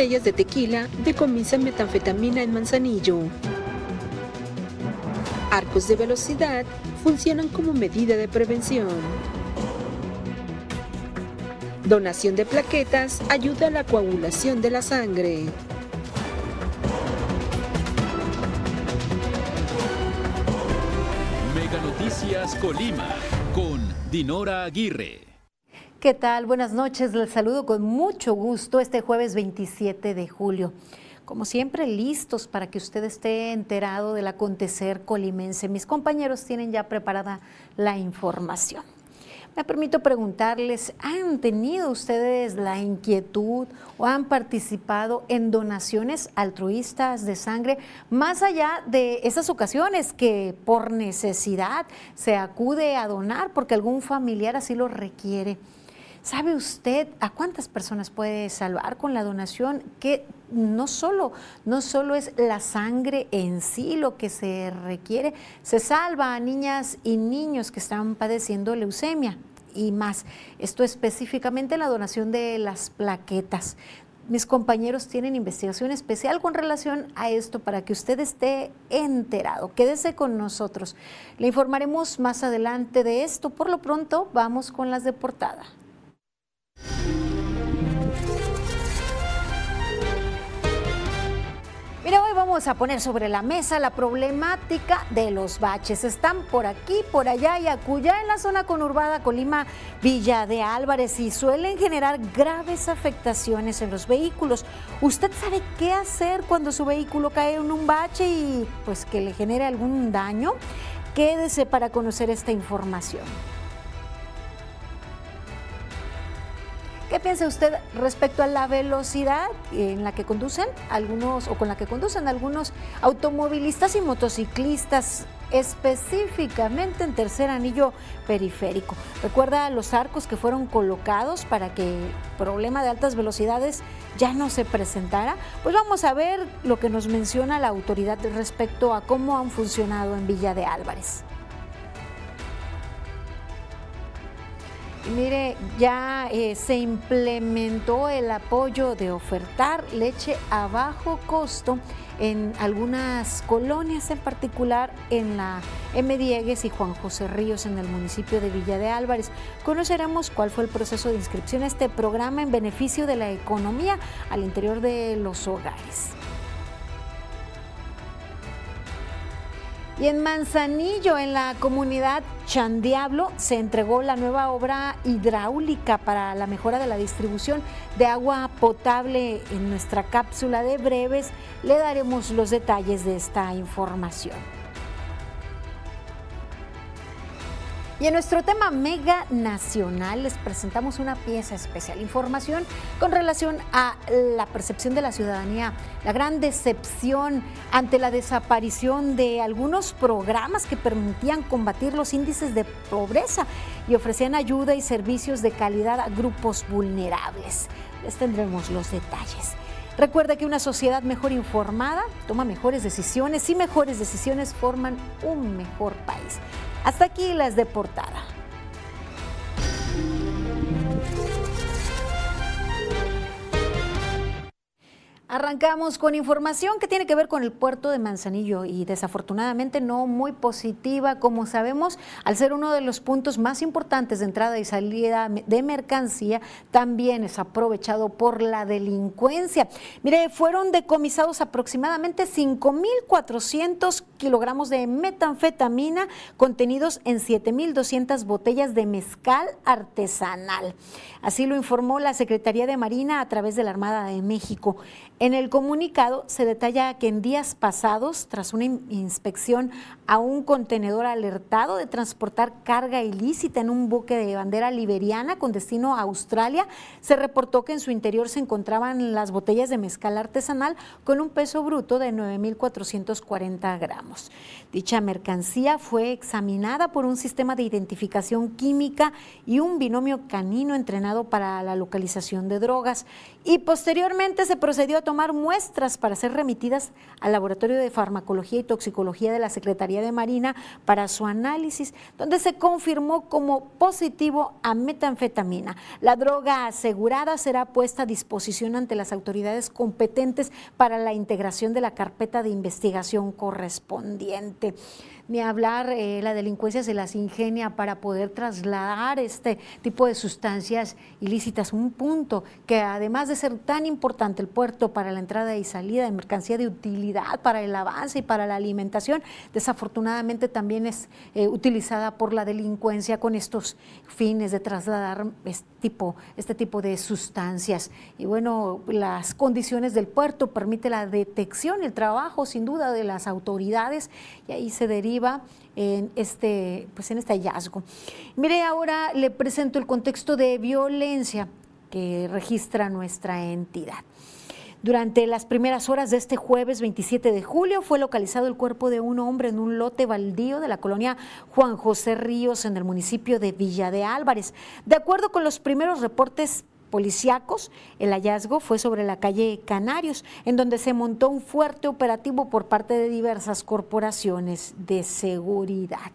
botellas de tequila decomisan metanfetamina en Manzanillo. Arcos de velocidad funcionan como medida de prevención. Donación de plaquetas ayuda a la coagulación de la sangre. Mega Noticias Colima con Dinora Aguirre. ¿Qué tal? Buenas noches. Les saludo con mucho gusto este jueves 27 de julio. Como siempre, listos para que usted esté enterado del acontecer colimense. Mis compañeros tienen ya preparada la información. Me permito preguntarles, ¿han tenido ustedes la inquietud o han participado en donaciones altruistas de sangre más allá de esas ocasiones que por necesidad se acude a donar porque algún familiar así lo requiere? ¿Sabe usted a cuántas personas puede salvar con la donación? Que no solo, no solo es la sangre en sí lo que se requiere, se salva a niñas y niños que están padeciendo leucemia y más. Esto específicamente la donación de las plaquetas. Mis compañeros tienen investigación especial con relación a esto para que usted esté enterado. Quédese con nosotros. Le informaremos más adelante de esto. Por lo pronto, vamos con las de portada. Mira, hoy vamos a poner sobre la mesa la problemática de los baches. Están por aquí, por allá y acuya en la zona conurbada Colima, Villa de Álvarez y suelen generar graves afectaciones en los vehículos. ¿Usted sabe qué hacer cuando su vehículo cae en un bache y pues que le genere algún daño? Quédese para conocer esta información. ¿Qué piensa usted respecto a la velocidad en la que conducen algunos o con la que conducen algunos automovilistas y motociclistas? específicamente en tercer anillo periférico. Recuerda los arcos que fueron colocados para que el problema de altas velocidades ya no se presentara. Pues vamos a ver lo que nos menciona la autoridad respecto a cómo han funcionado en Villa de Álvarez. Mire, ya eh, se implementó el apoyo de ofertar leche a bajo costo en algunas colonias, en particular en la M. Diegues y Juan José Ríos en el municipio de Villa de Álvarez. Conoceremos cuál fue el proceso de inscripción a este programa en beneficio de la economía al interior de los hogares. Y en Manzanillo, en la comunidad Chandiablo, se entregó la nueva obra hidráulica para la mejora de la distribución de agua potable en nuestra cápsula de breves. Le daremos los detalles de esta información. Y en nuestro tema mega nacional les presentamos una pieza especial, información con relación a la percepción de la ciudadanía, la gran decepción ante la desaparición de algunos programas que permitían combatir los índices de pobreza y ofrecían ayuda y servicios de calidad a grupos vulnerables. Les tendremos los detalles. Recuerda que una sociedad mejor informada toma mejores decisiones y mejores decisiones forman un mejor país. Hasta aquí las de Arrancamos con información que tiene que ver con el puerto de Manzanillo y desafortunadamente no muy positiva, como sabemos, al ser uno de los puntos más importantes de entrada y salida de mercancía, también es aprovechado por la delincuencia. Mire, fueron decomisados aproximadamente 5.400 kilogramos de metanfetamina contenidos en 7.200 botellas de mezcal artesanal. Así lo informó la Secretaría de Marina a través de la Armada de México. En el comunicado se detalla que en días pasados, tras una inspección a un contenedor alertado de transportar carga ilícita en un buque de bandera liberiana con destino a Australia, se reportó que en su interior se encontraban las botellas de mezcal artesanal con un peso bruto de 9.440 gramos. Dicha mercancía fue examinada por un sistema de identificación química y un binomio canino entrenado para la localización de drogas y posteriormente se procedió a tomar muestras para ser remitidas al Laboratorio de Farmacología y Toxicología de la Secretaría de Marina para su análisis, donde se confirmó como positivo a metanfetamina. La droga asegurada será puesta a disposición ante las autoridades competentes para la integración de la carpeta de investigación correspondiente ni hablar, eh, la delincuencia se las ingenia para poder trasladar este tipo de sustancias ilícitas. Un punto que además de ser tan importante el puerto para la entrada y salida de mercancía de utilidad, para el avance y para la alimentación, desafortunadamente también es eh, utilizada por la delincuencia con estos fines de trasladar este tipo, este tipo de sustancias. Y bueno, las condiciones del puerto permiten la detección, el trabajo sin duda de las autoridades y ahí se deriva en este, pues en este hallazgo. Mire, ahora le presento el contexto de violencia que registra nuestra entidad. Durante las primeras horas de este jueves 27 de julio fue localizado el cuerpo de un hombre en un lote baldío de la colonia Juan José Ríos en el municipio de Villa de Álvarez. De acuerdo con los primeros reportes policíacos. El hallazgo fue sobre la calle Canarios, en donde se montó un fuerte operativo por parte de diversas corporaciones de seguridad.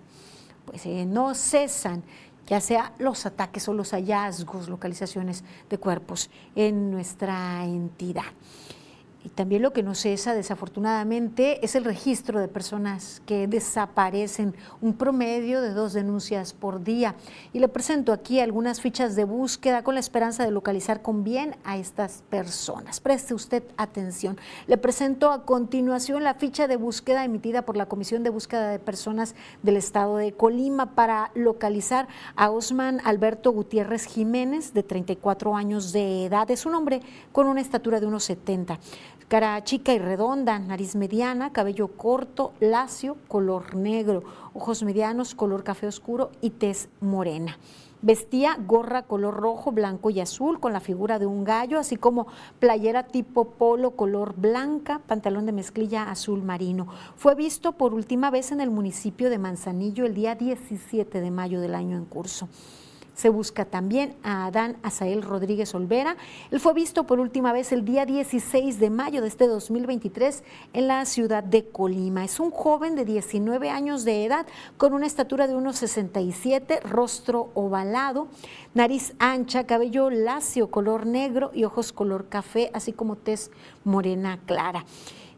Pues eh, no cesan ya sea los ataques o los hallazgos, localizaciones de cuerpos en nuestra entidad. Y también lo que no cesa, desafortunadamente, es el registro de personas que desaparecen, un promedio de dos denuncias por día. Y le presento aquí algunas fichas de búsqueda con la esperanza de localizar con bien a estas personas. Preste usted atención. Le presento a continuación la ficha de búsqueda emitida por la Comisión de Búsqueda de Personas del Estado de Colima para localizar a Osman Alberto Gutiérrez Jiménez, de 34 años de edad. Es un hombre con una estatura de unos 70 cara chica y redonda, nariz mediana, cabello corto, lacio, color negro, ojos medianos, color café oscuro y tez morena. Vestía gorra color rojo, blanco y azul con la figura de un gallo, así como playera tipo polo color blanca, pantalón de mezclilla azul marino. Fue visto por última vez en el municipio de Manzanillo el día 17 de mayo del año en curso. Se busca también a Adán Azael Rodríguez Olvera. Él fue visto por última vez el día 16 de mayo de este 2023 en la ciudad de Colima. Es un joven de 19 años de edad con una estatura de unos 67, rostro ovalado, nariz ancha, cabello lacio color negro y ojos color café, así como tez morena clara.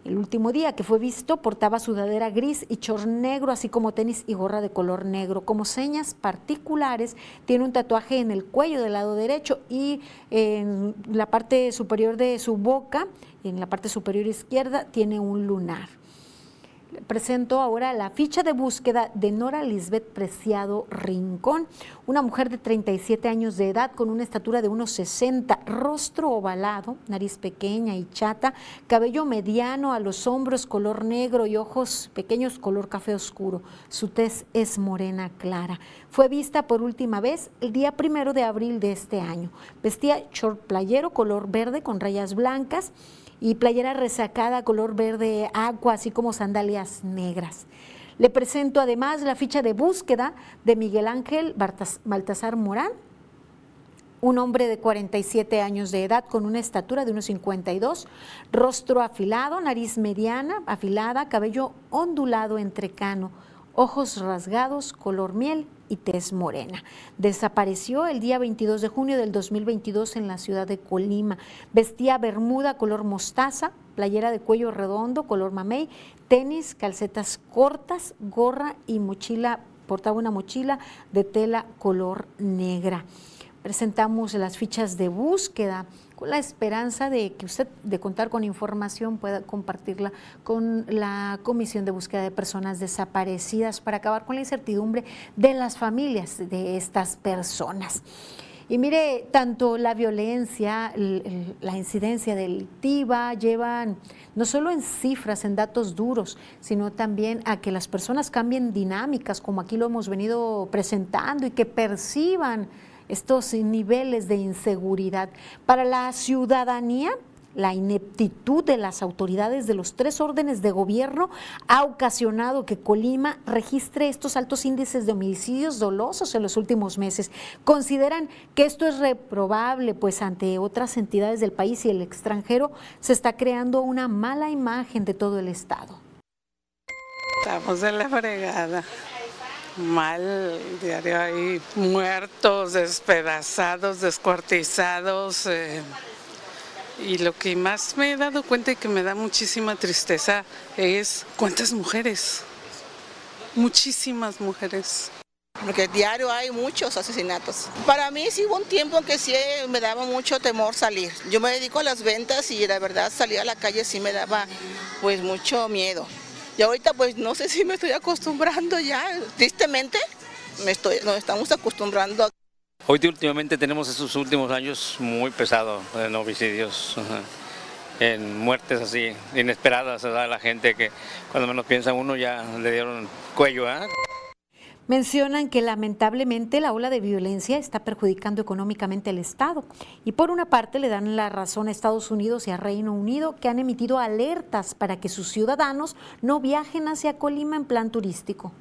El último día que fue visto portaba sudadera gris y chor negro, así como tenis y gorra de color negro. Como señas particulares, tiene un tatuaje en el cuello del lado derecho y en la parte superior de su boca, en la parte superior izquierda, tiene un lunar presento ahora la ficha de búsqueda de Nora Lisbeth Preciado Rincón, una mujer de 37 años de edad con una estatura de unos 60, rostro ovalado, nariz pequeña y chata, cabello mediano a los hombros color negro y ojos pequeños color café oscuro. Su tez es morena clara. Fue vista por última vez el día primero de abril de este año. Vestía short playero color verde con rayas blancas y playera resacada color verde agua, así como sandalias negras. Le presento además la ficha de búsqueda de Miguel Ángel Baltasar Morán, un hombre de 47 años de edad con una estatura de unos 52, rostro afilado, nariz mediana, afilada, cabello ondulado entrecano, ojos rasgados, color miel y tez morena. Desapareció el día 22 de junio del 2022 en la ciudad de Colima. Vestía bermuda color mostaza, playera de cuello redondo color mamey, tenis, calcetas cortas, gorra y mochila, portaba una mochila de tela color negra. Presentamos las fichas de búsqueda con la esperanza de que usted, de contar con información, pueda compartirla con la Comisión de Búsqueda de Personas Desaparecidas para acabar con la incertidumbre de las familias de estas personas. Y mire, tanto la violencia, la incidencia delictiva llevan no solo en cifras, en datos duros, sino también a que las personas cambien dinámicas, como aquí lo hemos venido presentando, y que perciban estos niveles de inseguridad. Para la ciudadanía, la ineptitud de las autoridades de los tres órdenes de gobierno ha ocasionado que Colima registre estos altos índices de homicidios dolosos en los últimos meses. Consideran que esto es reprobable, pues ante otras entidades del país y el extranjero se está creando una mala imagen de todo el Estado. Estamos en la fregada. Mal, diario hay muertos, despedazados, descuartizados. Eh, y lo que más me he dado cuenta y que me da muchísima tristeza es cuántas mujeres, muchísimas mujeres. Porque diario hay muchos asesinatos. Para mí sí hubo un tiempo que sí me daba mucho temor salir. Yo me dedico a las ventas y la verdad salir a la calle sí me daba pues mucho miedo. Y ahorita pues no sé si me estoy acostumbrando ya, tristemente me estoy, nos estamos acostumbrando. Hoy últimamente tenemos esos últimos años muy pesados en homicidios, en muertes así inesperadas a la gente que cuando menos piensa uno ya le dieron cuello. ¿eh? Mencionan que lamentablemente la ola de violencia está perjudicando económicamente al Estado y por una parte le dan la razón a Estados Unidos y a Reino Unido que han emitido alertas para que sus ciudadanos no viajen hacia Colima en plan turístico.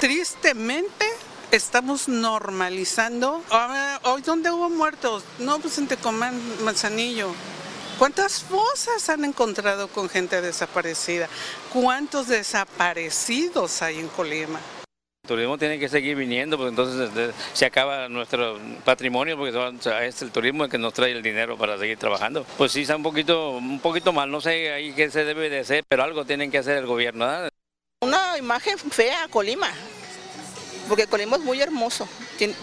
Tristemente estamos normalizando. Hoy, ¿dónde hubo muertos? No, pues en Tecomán, Manzanillo. ¿Cuántas fosas han encontrado con gente desaparecida? ¿Cuántos desaparecidos hay en Colima? El turismo tiene que seguir viniendo, porque entonces este, se acaba nuestro patrimonio, porque es el turismo el que nos trae el dinero para seguir trabajando. Pues sí, está un poquito, un poquito mal, no sé ahí qué se debe de hacer, pero algo tienen que hacer el gobierno. Una imagen fea a Colima, porque Colima es muy hermoso,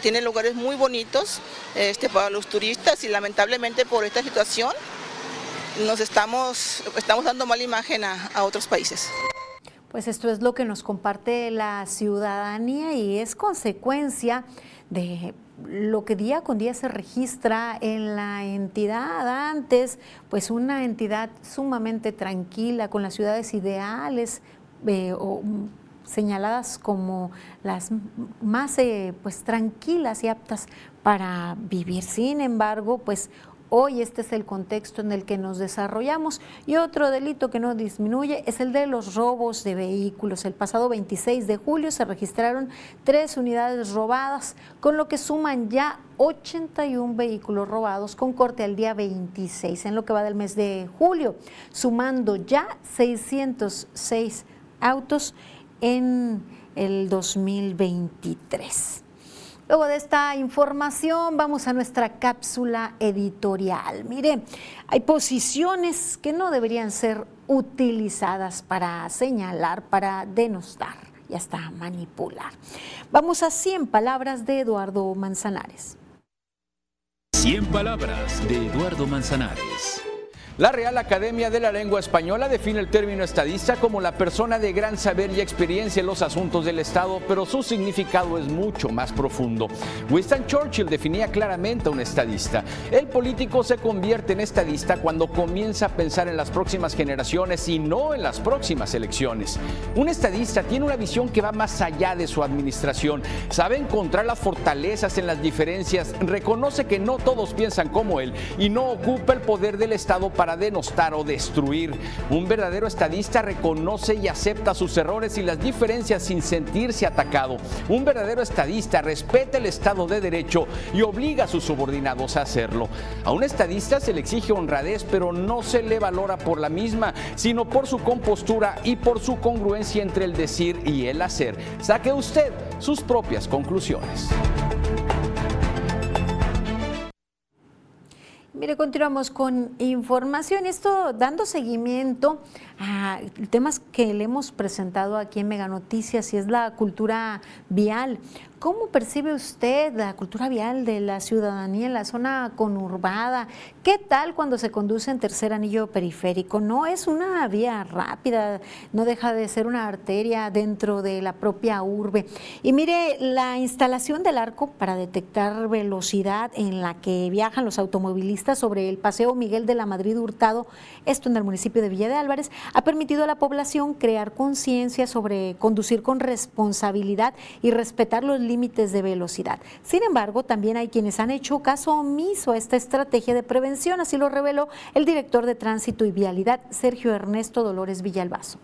tiene, lugares muy bonitos este, para los turistas y lamentablemente por esta situación nos estamos, estamos dando mala imagen a, a otros países. Pues esto es lo que nos comparte la ciudadanía y es consecuencia de lo que día con día se registra en la entidad. Antes, pues una entidad sumamente tranquila, con las ciudades ideales eh, o señaladas como las más eh, pues tranquilas y aptas para vivir. Sin embargo, pues Hoy este es el contexto en el que nos desarrollamos. Y otro delito que no disminuye es el de los robos de vehículos. El pasado 26 de julio se registraron tres unidades robadas, con lo que suman ya 81 vehículos robados con corte al día 26 en lo que va del mes de julio, sumando ya 606 autos en el 2023. Luego de esta información vamos a nuestra cápsula editorial. Mire, hay posiciones que no deberían ser utilizadas para señalar, para denostar y hasta manipular. Vamos a 100 palabras de Eduardo Manzanares. 100 palabras de Eduardo Manzanares. La Real Academia de la Lengua Española define el término estadista como la persona de gran saber y experiencia en los asuntos del Estado, pero su significado es mucho más profundo. Winston Churchill definía claramente a un estadista. El político se convierte en estadista cuando comienza a pensar en las próximas generaciones y no en las próximas elecciones. Un estadista tiene una visión que va más allá de su administración, sabe encontrar las fortalezas en las diferencias, reconoce que no todos piensan como él y no ocupa el poder del Estado para denostar o destruir. Un verdadero estadista reconoce y acepta sus errores y las diferencias sin sentirse atacado. Un verdadero estadista respeta el Estado de Derecho y obliga a sus subordinados a hacerlo. A un estadista se le exige honradez, pero no se le valora por la misma, sino por su compostura y por su congruencia entre el decir y el hacer. Saque usted sus propias conclusiones. Mire, continuamos con información. Esto dando seguimiento a temas que le hemos presentado aquí en Mega Noticias y es la cultura vial. ¿Cómo percibe usted la cultura vial de la ciudadanía en la zona conurbada? ¿Qué tal cuando se conduce en tercer anillo periférico? No es una vía rápida, no deja de ser una arteria dentro de la propia urbe. Y mire, la instalación del arco para detectar velocidad en la que viajan los automovilistas sobre el Paseo Miguel de la Madrid Hurtado, esto en el municipio de Villa de Álvarez, ha permitido a la población crear conciencia sobre conducir con responsabilidad y respetar los límites de velocidad. Sin embargo, también hay quienes han hecho caso omiso a esta estrategia de prevención, así lo reveló el director de Tránsito y Vialidad, Sergio Ernesto Dolores Villalbazo.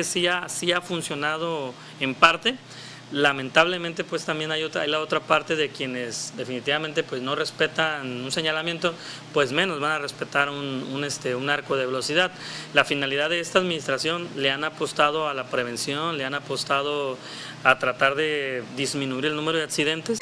Sí ha, sí ha funcionado en parte. Lamentablemente, pues también hay, otra, hay la otra parte de quienes definitivamente pues no respetan un señalamiento, pues menos van a respetar un, este, un arco de velocidad. La finalidad de esta administración le han apostado a la prevención, le han apostado a tratar de disminuir el número de accidentes.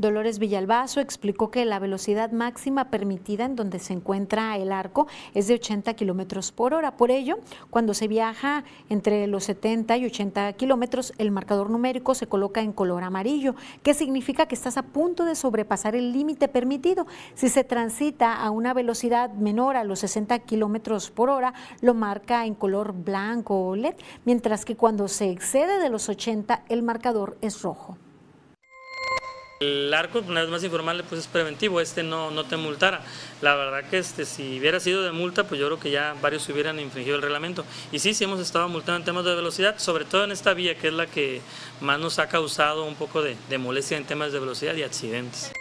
Dolores Villalbazo explicó que la velocidad máxima permitida en donde se encuentra el arco es de 80 kilómetros por hora. Por ello, cuando se viaja entre los 70 y 80 kilómetros, el marcador numérico se coloca en color amarillo, que significa que estás a punto de sobrepasar el límite permitido. Si se transita a una velocidad menor a los 60 kilómetros por hora, lo marca en color blanco o LED, mientras que cuando se excede de los 80, el marcador es rojo. El arco, una vez más informarle, pues es preventivo, este no, no te multara. La verdad que este, si hubiera sido de multa, pues yo creo que ya varios hubieran infringido el reglamento. Y sí, sí hemos estado multando en temas de velocidad, sobre todo en esta vía, que es la que más nos ha causado un poco de molestia en temas de velocidad y accidentes.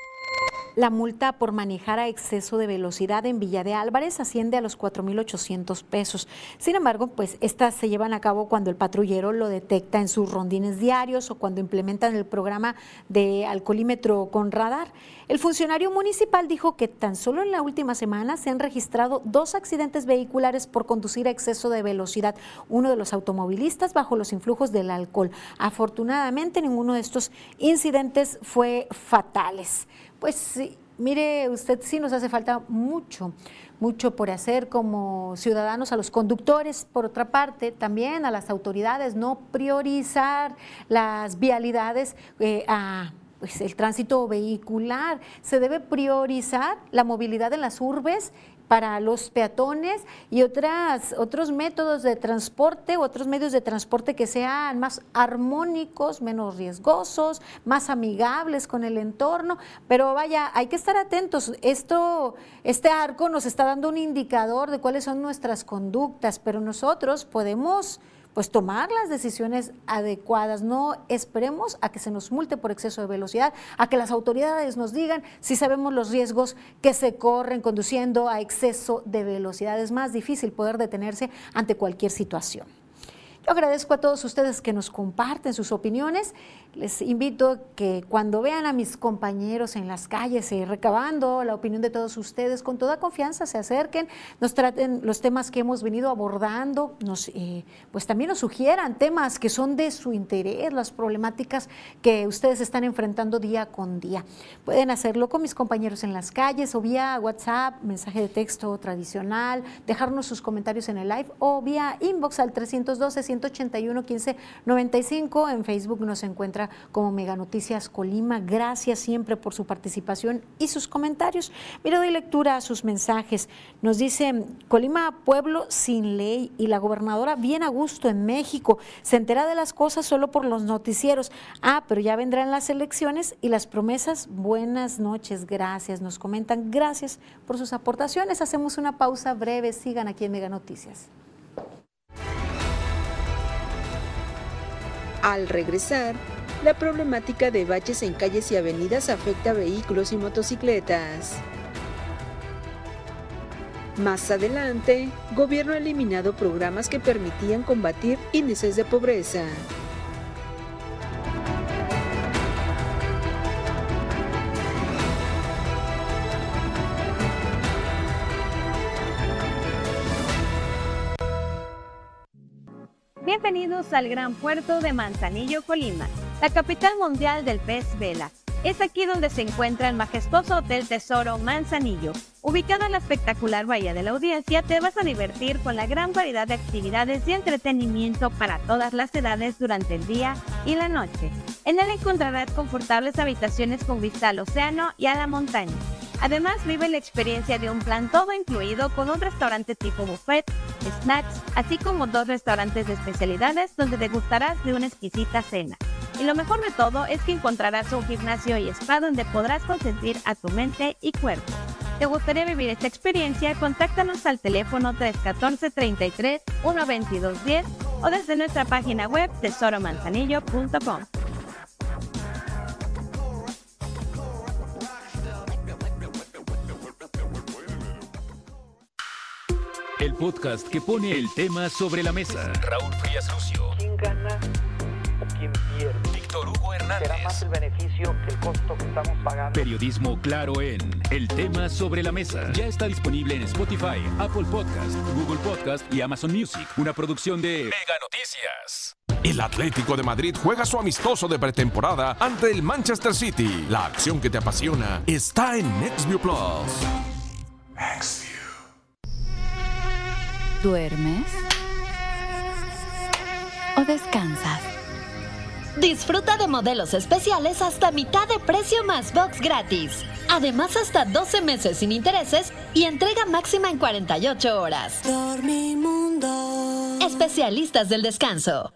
La multa por manejar a exceso de velocidad en Villa de Álvarez asciende a los 4.800 pesos. Sin embargo, pues estas se llevan a cabo cuando el patrullero lo detecta en sus rondines diarios o cuando implementan el programa de alcoholímetro con radar. El funcionario municipal dijo que tan solo en la última semana se han registrado dos accidentes vehiculares por conducir a exceso de velocidad. Uno de los automovilistas bajo los influjos del alcohol. Afortunadamente, ninguno de estos incidentes fue fatales. Pues sí, mire, usted sí nos hace falta mucho, mucho por hacer como ciudadanos, a los conductores, por otra parte, también a las autoridades, no priorizar las vialidades eh, a pues, el tránsito vehicular. Se debe priorizar la movilidad en las urbes para los peatones y otras, otros métodos de transporte, otros medios de transporte que sean más armónicos, menos riesgosos, más amigables con el entorno. Pero vaya, hay que estar atentos. Esto, este arco nos está dando un indicador de cuáles son nuestras conductas, pero nosotros podemos pues tomar las decisiones adecuadas. No esperemos a que se nos multe por exceso de velocidad, a que las autoridades nos digan si sabemos los riesgos que se corren conduciendo a exceso de velocidad. Es más difícil poder detenerse ante cualquier situación. Yo agradezco a todos ustedes que nos comparten sus opiniones les invito que cuando vean a mis compañeros en las calles y recabando la opinión de todos ustedes, con toda confianza se acerquen, nos traten los temas que hemos venido abordando, nos, eh, pues también nos sugieran temas que son de su interés, las problemáticas que ustedes están enfrentando día con día. Pueden hacerlo con mis compañeros en las calles o vía WhatsApp, mensaje de texto tradicional, dejarnos sus comentarios en el live o vía inbox al 312 181 1595 en Facebook nos como Mega Noticias Colima. Gracias siempre por su participación y sus comentarios. Mira, doy lectura a sus mensajes. Nos dice Colima, pueblo sin ley y la gobernadora bien a gusto en México. Se entera de las cosas solo por los noticieros. Ah, pero ya vendrán las elecciones y las promesas. Buenas noches, gracias. Nos comentan, gracias por sus aportaciones. Hacemos una pausa breve. Sigan aquí en Mega Noticias. Al regresar, la problemática de baches en calles y avenidas afecta a vehículos y motocicletas. Más adelante, gobierno ha eliminado programas que permitían combatir índices de pobreza. Bienvenidos al gran puerto de Manzanillo, Colima la capital mundial del pez vela. Es aquí donde se encuentra el majestuoso Hotel Tesoro Manzanillo. Ubicado en la espectacular Bahía de la Audiencia, te vas a divertir con la gran variedad de actividades y entretenimiento para todas las edades durante el día y la noche. En él encontrarás confortables habitaciones con vista al océano y a la montaña. Además, vive la experiencia de un plan todo incluido con un restaurante tipo buffet, snacks, así como dos restaurantes de especialidades donde degustarás de una exquisita cena. Y lo mejor de todo es que encontrarás un gimnasio y spa donde podrás consentir a tu mente y cuerpo. ¿Te gustaría vivir esta experiencia? Contáctanos al teléfono 314 33 122 10 o desde nuestra página web tesoromanzanillo.com. el podcast que pone el tema sobre la mesa. Raúl Frías Lucio. ¿Quién gana o quién pierde? Víctor Hugo Hernández. Será más el beneficio que el costo que estamos pagando. Periodismo claro en El tema sobre la mesa. Ya está disponible en Spotify, Apple Podcast, Google Podcast y Amazon Music. Una producción de Mega Noticias. El Atlético de Madrid juega su amistoso de pretemporada ante el Manchester City. La acción que te apasiona está en NextView Plus. ¿Duermes? ¿O descansas? Disfruta de modelos especiales hasta mitad de precio más box gratis. Además, hasta 12 meses sin intereses y entrega máxima en 48 horas. Dormimundo. Especialistas del descanso.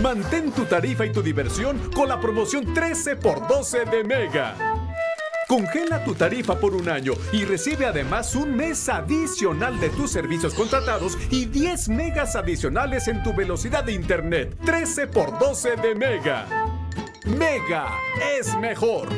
Mantén tu tarifa y tu diversión con la promoción 13 por 12 de Mega. Congela tu tarifa por un año y recibe además un mes adicional de tus servicios contratados y 10 megas adicionales en tu velocidad de internet. 13 por 12 de Mega. Mega es mejor.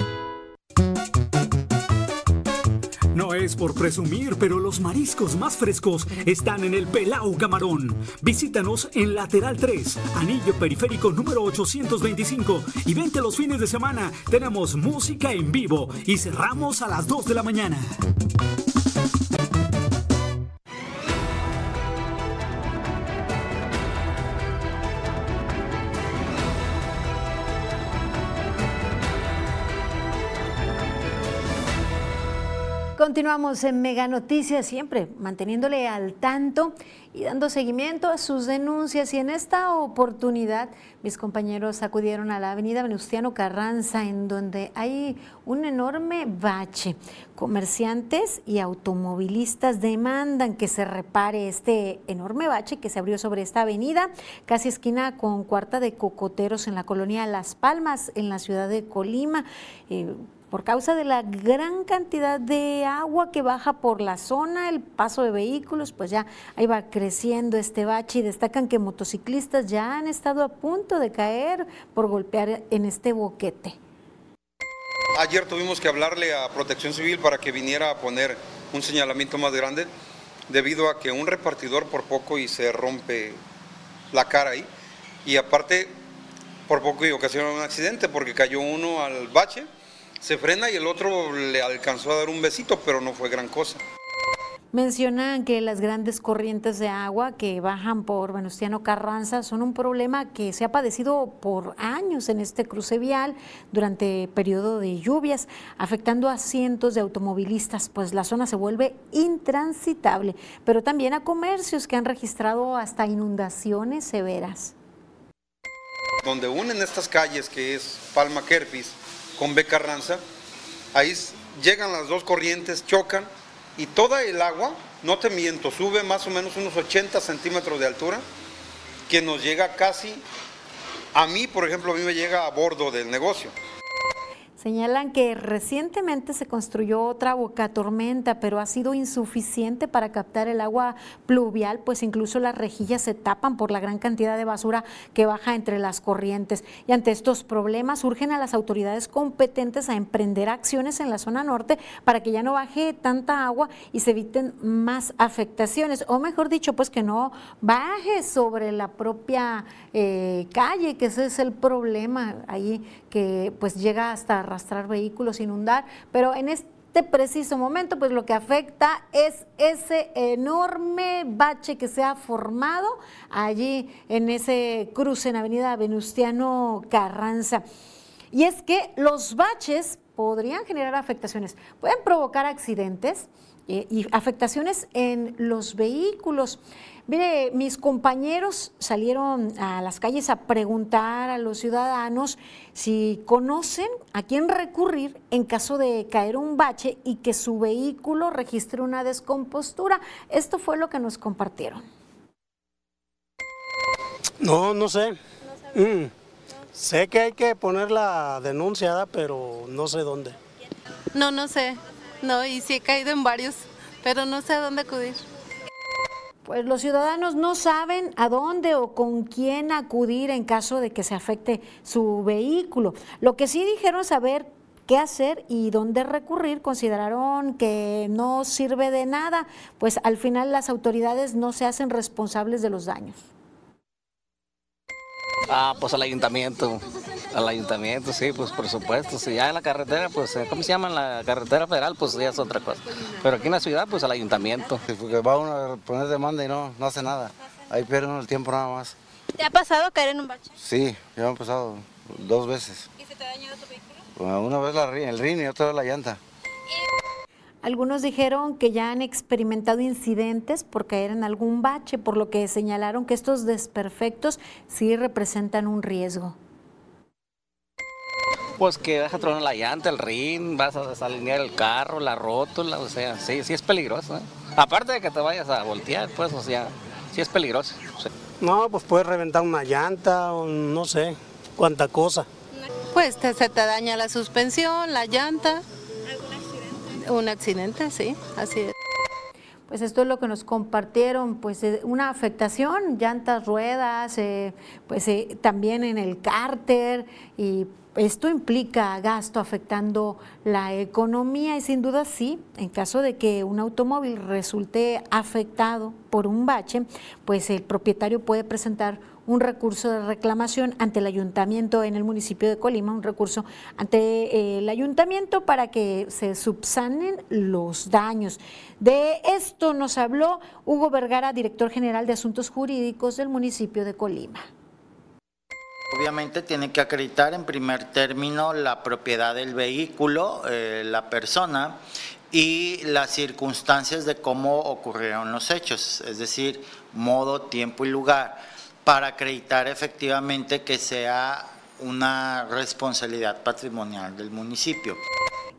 No es por presumir, pero los mariscos más frescos están en el Pelau Camarón. Visítanos en Lateral 3, Anillo Periférico número 825 y vente los fines de semana. Tenemos música en vivo y cerramos a las 2 de la mañana. Continuamos en Mega Noticias, siempre manteniéndole al tanto y dando seguimiento a sus denuncias. Y en esta oportunidad, mis compañeros acudieron a la avenida Venustiano Carranza, en donde hay un enorme bache. Comerciantes y automovilistas demandan que se repare este enorme bache que se abrió sobre esta avenida, casi esquina con Cuarta de Cocoteros en la colonia Las Palmas, en la ciudad de Colima. Eh, por causa de la gran cantidad de agua que baja por la zona, el paso de vehículos, pues ya ahí va creciendo este bache y destacan que motociclistas ya han estado a punto de caer por golpear en este boquete. Ayer tuvimos que hablarle a Protección Civil para que viniera a poner un señalamiento más grande, debido a que un repartidor por poco y se rompe la cara ahí, y aparte por poco y ocasionó un accidente porque cayó uno al bache se frena y el otro le alcanzó a dar un besito, pero no fue gran cosa. Mencionan que las grandes corrientes de agua que bajan por Venustiano Carranza son un problema que se ha padecido por años en este cruce vial durante periodo de lluvias, afectando a cientos de automovilistas, pues la zona se vuelve intransitable, pero también a comercios que han registrado hasta inundaciones severas. Donde unen estas calles, que es Palma Kerpis, con B Carranza, ahí llegan las dos corrientes, chocan y toda el agua, no te miento, sube más o menos unos 80 centímetros de altura, que nos llega casi, a mí por ejemplo, a mí me llega a bordo del negocio. Señalan que recientemente se construyó otra boca tormenta, pero ha sido insuficiente para captar el agua pluvial, pues incluso las rejillas se tapan por la gran cantidad de basura que baja entre las corrientes. Y ante estos problemas urgen a las autoridades competentes a emprender acciones en la zona norte para que ya no baje tanta agua y se eviten más afectaciones, o mejor dicho, pues que no baje sobre la propia eh, calle, que ese es el problema ahí que pues llega hasta arrastrar vehículos, inundar, pero en este preciso momento, pues lo que afecta es ese enorme bache que se ha formado allí en ese cruce en Avenida Venustiano Carranza. Y es que los baches podrían generar afectaciones, pueden provocar accidentes eh, y afectaciones en los vehículos. Mire, mis compañeros salieron a las calles a preguntar a los ciudadanos si conocen a quién recurrir en caso de caer un bache y que su vehículo registre una descompostura. Esto fue lo que nos compartieron. No, no sé. Mm. Sé que hay que poner la denunciada, pero no sé dónde. No, no sé. No, y sí he caído en varios, pero no sé a dónde acudir pues los ciudadanos no saben a dónde o con quién acudir en caso de que se afecte su vehículo. Lo que sí dijeron saber qué hacer y dónde recurrir. Consideraron que no sirve de nada, pues al final las autoridades no se hacen responsables de los daños. Ah, pues al ayuntamiento. Al ayuntamiento, sí, pues por supuesto. Si ya en la carretera, pues, eh, ¿cómo se llama? En la carretera federal, pues ya es otra cosa. Pero aquí en la ciudad, pues al ayuntamiento. Porque va uno a poner demanda y no, no hace nada. Ahí pierde uno el tiempo nada más. ¿Te ha pasado caer en un bache? Sí, ya me ha pasado dos veces. ¿Y se te ha dañado tu vehículo? Una vez la, el rin y otra vez la llanta. Algunos dijeron que ya han experimentado incidentes por caer en algún bache, por lo que señalaron que estos desperfectos sí representan un riesgo. Pues que deja tronar la llanta, el rin, vas a desalinear el carro, la rótula, o sea, sí, sí es peligroso. ¿eh? Aparte de que te vayas a voltear, pues, o sea, sí es peligroso. sí. No, pues puedes reventar una llanta o no sé, cuánta cosa. Pues te- se te daña la suspensión, la llanta. Un accidente, sí, así es. Pues esto es lo que nos compartieron, pues eh, una afectación, llantas, ruedas, eh, pues eh, también en el cárter y esto implica gasto afectando la economía y sin duda sí, en caso de que un automóvil resulte afectado por un bache, pues el propietario puede presentar un recurso de reclamación ante el ayuntamiento en el municipio de Colima, un recurso ante eh, el ayuntamiento para que se subsanen los daños. De esto nos habló Hugo Vergara, director general de Asuntos Jurídicos del municipio de Colima. Obviamente tiene que acreditar en primer término la propiedad del vehículo, eh, la persona y las circunstancias de cómo ocurrieron los hechos, es decir, modo, tiempo y lugar, para acreditar efectivamente que sea una responsabilidad patrimonial del municipio.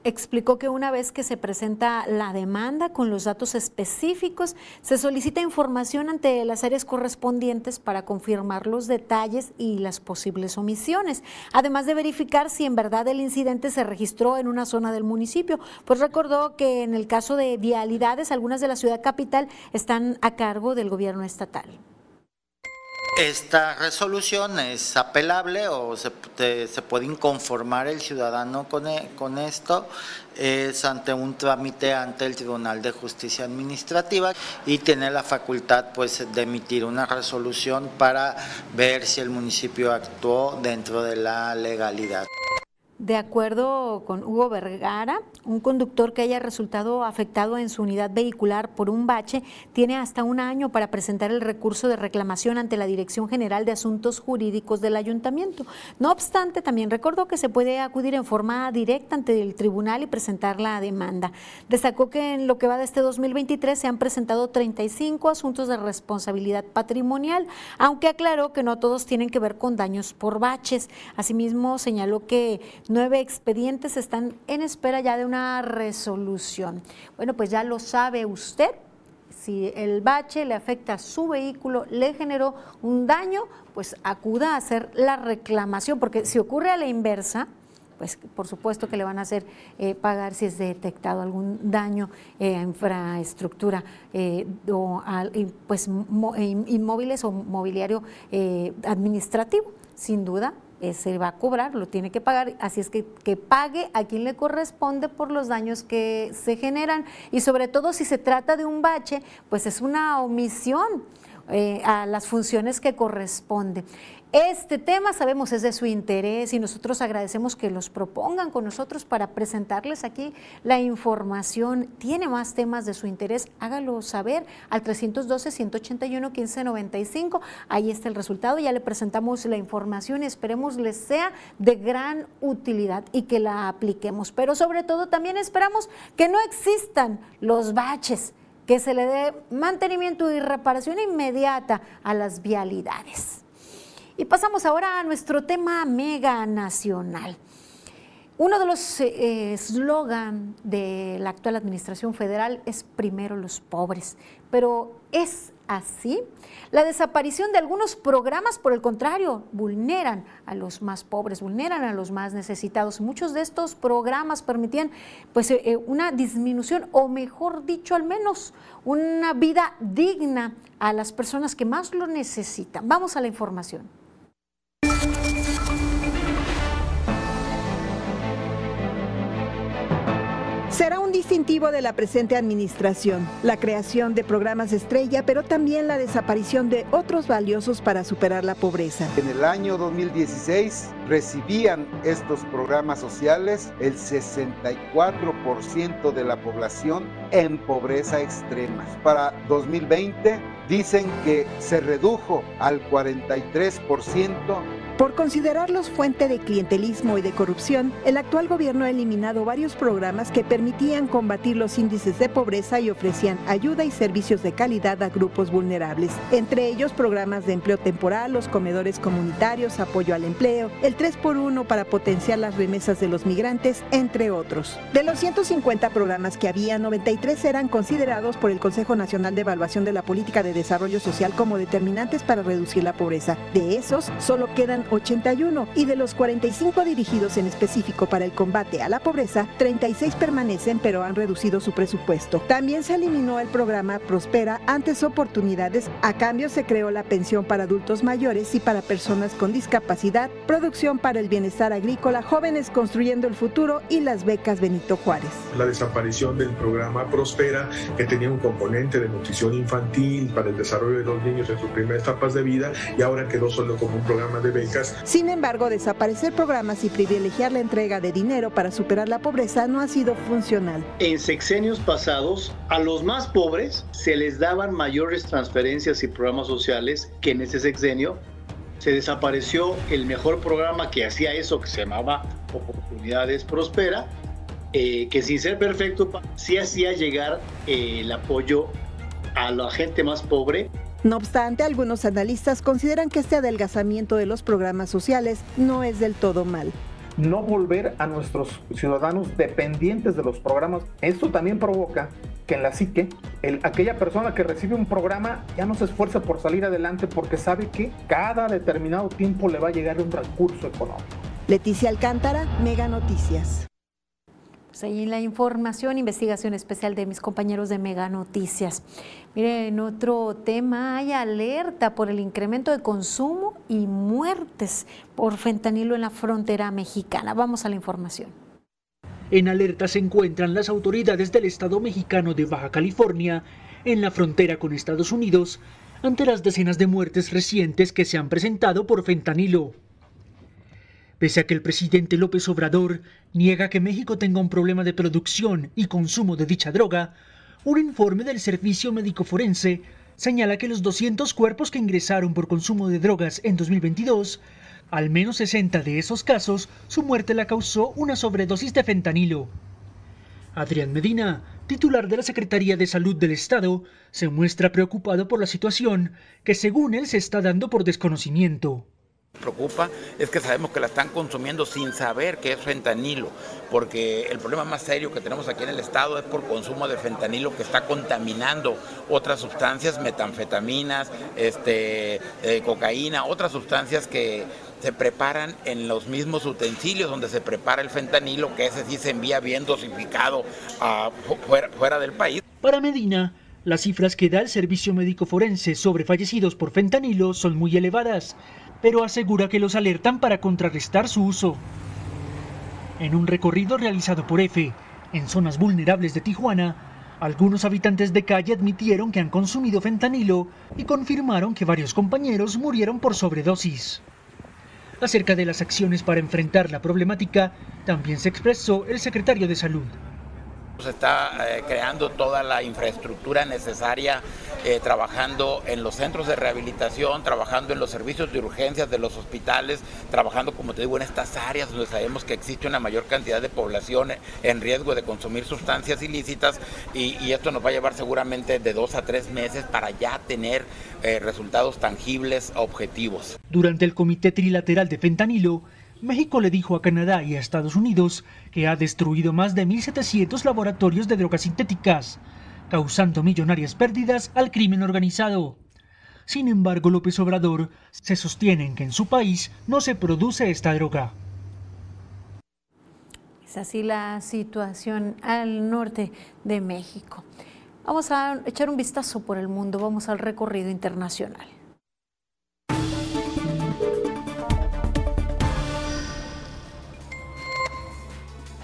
explicó que una vez que se presenta la demanda con los datos específicos, se solicita información ante las áreas correspondientes para confirmar los detalles y las posibles omisiones, además de verificar si en verdad el incidente se registró en una zona del municipio. Pues recordó que en el caso de vialidades, algunas de la ciudad capital están a cargo del gobierno estatal. Esta resolución es apelable o se, puede inconformar el ciudadano con, e- con esto, es ante un trámite ante el Tribunal de Justicia Administrativa y tiene la facultad pues de emitir una resolución para ver si el municipio actuó dentro de la legalidad. De acuerdo con Hugo Vergara, un conductor que haya resultado afectado en su unidad vehicular por un bache tiene hasta un año para presentar el recurso de reclamación ante la Dirección General de Asuntos Jurídicos del Ayuntamiento. No obstante, también recordó que se puede acudir en forma directa ante el tribunal y presentar la demanda. Destacó que en lo que va de este 2023 se han presentado 35 asuntos de responsabilidad patrimonial, aunque aclaró que no todos tienen que ver con daños por baches. Asimismo, señaló que nueve expedientes están en espera ya de una resolución. Bueno, pues ya lo sabe usted. Si el bache le afecta a su vehículo, le generó un daño, pues acuda a hacer la reclamación, porque si ocurre a la inversa, pues por supuesto que le van a hacer eh, pagar si es detectado algún daño eh, a infraestructura eh, o a, pues inmóviles o mobiliario administrativo. Sin duda, eh, se va a cobrar, lo tiene que pagar, así es que que pague a quien le corresponde por los daños que se generan y sobre todo si se trata de un bache, pues es una omisión eh, a las funciones que corresponde. Este tema sabemos es de su interés y nosotros agradecemos que los propongan con nosotros para presentarles aquí la información. Tiene más temas de su interés, hágalo saber al 312-181-1595. Ahí está el resultado, ya le presentamos la información y esperemos les sea de gran utilidad y que la apliquemos. Pero sobre todo también esperamos que no existan los baches que se le dé mantenimiento y reparación inmediata a las vialidades. Y pasamos ahora a nuestro tema mega nacional. Uno de los eh, eslogan de la actual administración federal es primero los pobres, pero ¿es así? La desaparición de algunos programas, por el contrario, vulneran a los más pobres, vulneran a los más necesitados. Muchos de estos programas permitían pues, eh, eh, una disminución, o mejor dicho, al menos una vida digna a las personas que más lo necesitan. Vamos a la información. you Será un distintivo de la presente administración, la creación de programas estrella, pero también la desaparición de otros valiosos para superar la pobreza. En el año 2016 recibían estos programas sociales el 64% de la población en pobreza extrema. Para 2020 dicen que se redujo al 43% por considerarlos fuente de clientelismo y de corrupción, el actual gobierno ha eliminado varios programas que permitían combatir los índices de pobreza y ofrecían ayuda y servicios de calidad a grupos vulnerables, entre ellos programas de empleo temporal, los comedores comunitarios, apoyo al empleo, el 3x1 para potenciar las remesas de los migrantes, entre otros. De los 150 programas que había, 93 eran considerados por el Consejo Nacional de Evaluación de la Política de Desarrollo Social como determinantes para reducir la pobreza. De esos, solo quedan 81 y de los 45 dirigidos en específico para el combate a la pobreza, 36 permanecen pero han reducido su presupuesto. También se eliminó el programa Prospera antes oportunidades, a cambio se creó la pensión para adultos mayores y para personas con discapacidad, producción para el bienestar agrícola, jóvenes construyendo el futuro y las becas Benito Juárez. La desaparición del programa Prospera, que tenía un componente de nutrición infantil para el desarrollo de los niños en sus primeras etapas de vida y ahora quedó solo como un programa de becas sin embargo, desaparecer programas y privilegiar la entrega de dinero para superar la pobreza no ha sido funcional. En sexenios pasados, a los más pobres se les daban mayores transferencias y programas sociales que en ese sexenio. Se desapareció el mejor programa que hacía eso, que se llamaba Oportunidades Prospera, eh, que sin ser perfecto, sí hacía llegar eh, el apoyo a la gente más pobre no obstante, algunos analistas consideran que este adelgazamiento de los programas sociales no es del todo mal no volver a nuestros ciudadanos dependientes de los programas. Esto también provoca que en la psique, el, aquella persona que recibe un programa ya no se esfuerza por salir adelante porque sabe que cada determinado tiempo le va a llegar un recurso económico. Leticia Alcántara, Mega Noticias. Pues la información, investigación especial de mis compañeros de Mega Noticias. Miren, en otro tema hay alerta por el incremento de consumo y muertes por fentanilo en la frontera mexicana. Vamos a la información. En alerta se encuentran las autoridades del Estado mexicano de Baja California en la frontera con Estados Unidos ante las decenas de muertes recientes que se han presentado por fentanilo. Pese a que el presidente López Obrador niega que México tenga un problema de producción y consumo de dicha droga, un informe del Servicio Médico Forense señala que los 200 cuerpos que ingresaron por consumo de drogas en 2022, al menos 60 de esos casos, su muerte la causó una sobredosis de fentanilo. Adrián Medina, titular de la Secretaría de Salud del Estado, se muestra preocupado por la situación que según él se está dando por desconocimiento preocupa es que sabemos que la están consumiendo sin saber que es fentanilo, porque el problema más serio que tenemos aquí en el estado es por consumo de fentanilo que está contaminando otras sustancias, metanfetaminas, este, eh, cocaína, otras sustancias que se preparan en los mismos utensilios donde se prepara el fentanilo, que ese sí se envía bien dosificado fuera, fuera del país. Para Medina, las cifras que da el Servicio Médico Forense sobre fallecidos por fentanilo son muy elevadas pero asegura que los alertan para contrarrestar su uso. En un recorrido realizado por EFE en zonas vulnerables de Tijuana, algunos habitantes de calle admitieron que han consumido fentanilo y confirmaron que varios compañeros murieron por sobredosis. Acerca de las acciones para enfrentar la problemática, también se expresó el secretario de Salud. Se está eh, creando toda la infraestructura necesaria, eh, trabajando en los centros de rehabilitación, trabajando en los servicios de urgencias de los hospitales, trabajando, como te digo, en estas áreas donde sabemos que existe una mayor cantidad de población en riesgo de consumir sustancias ilícitas y, esto nos va a llevar seguramente de dos a tres meses para ya tener eh, resultados tangibles, objetivos. Durante el Comité Trilateral de Fentanilo, México le dijo a Canadá y a Estados Unidos que ha destruido más de 1.700 laboratorios de drogas sintéticas, causando millonarias pérdidas al crimen organizado. Sin embargo, López Obrador se sostiene que en su país no se produce esta droga. Es así la situación al norte de México. Vamos a echar un vistazo por el mundo, vamos al recorrido internacional.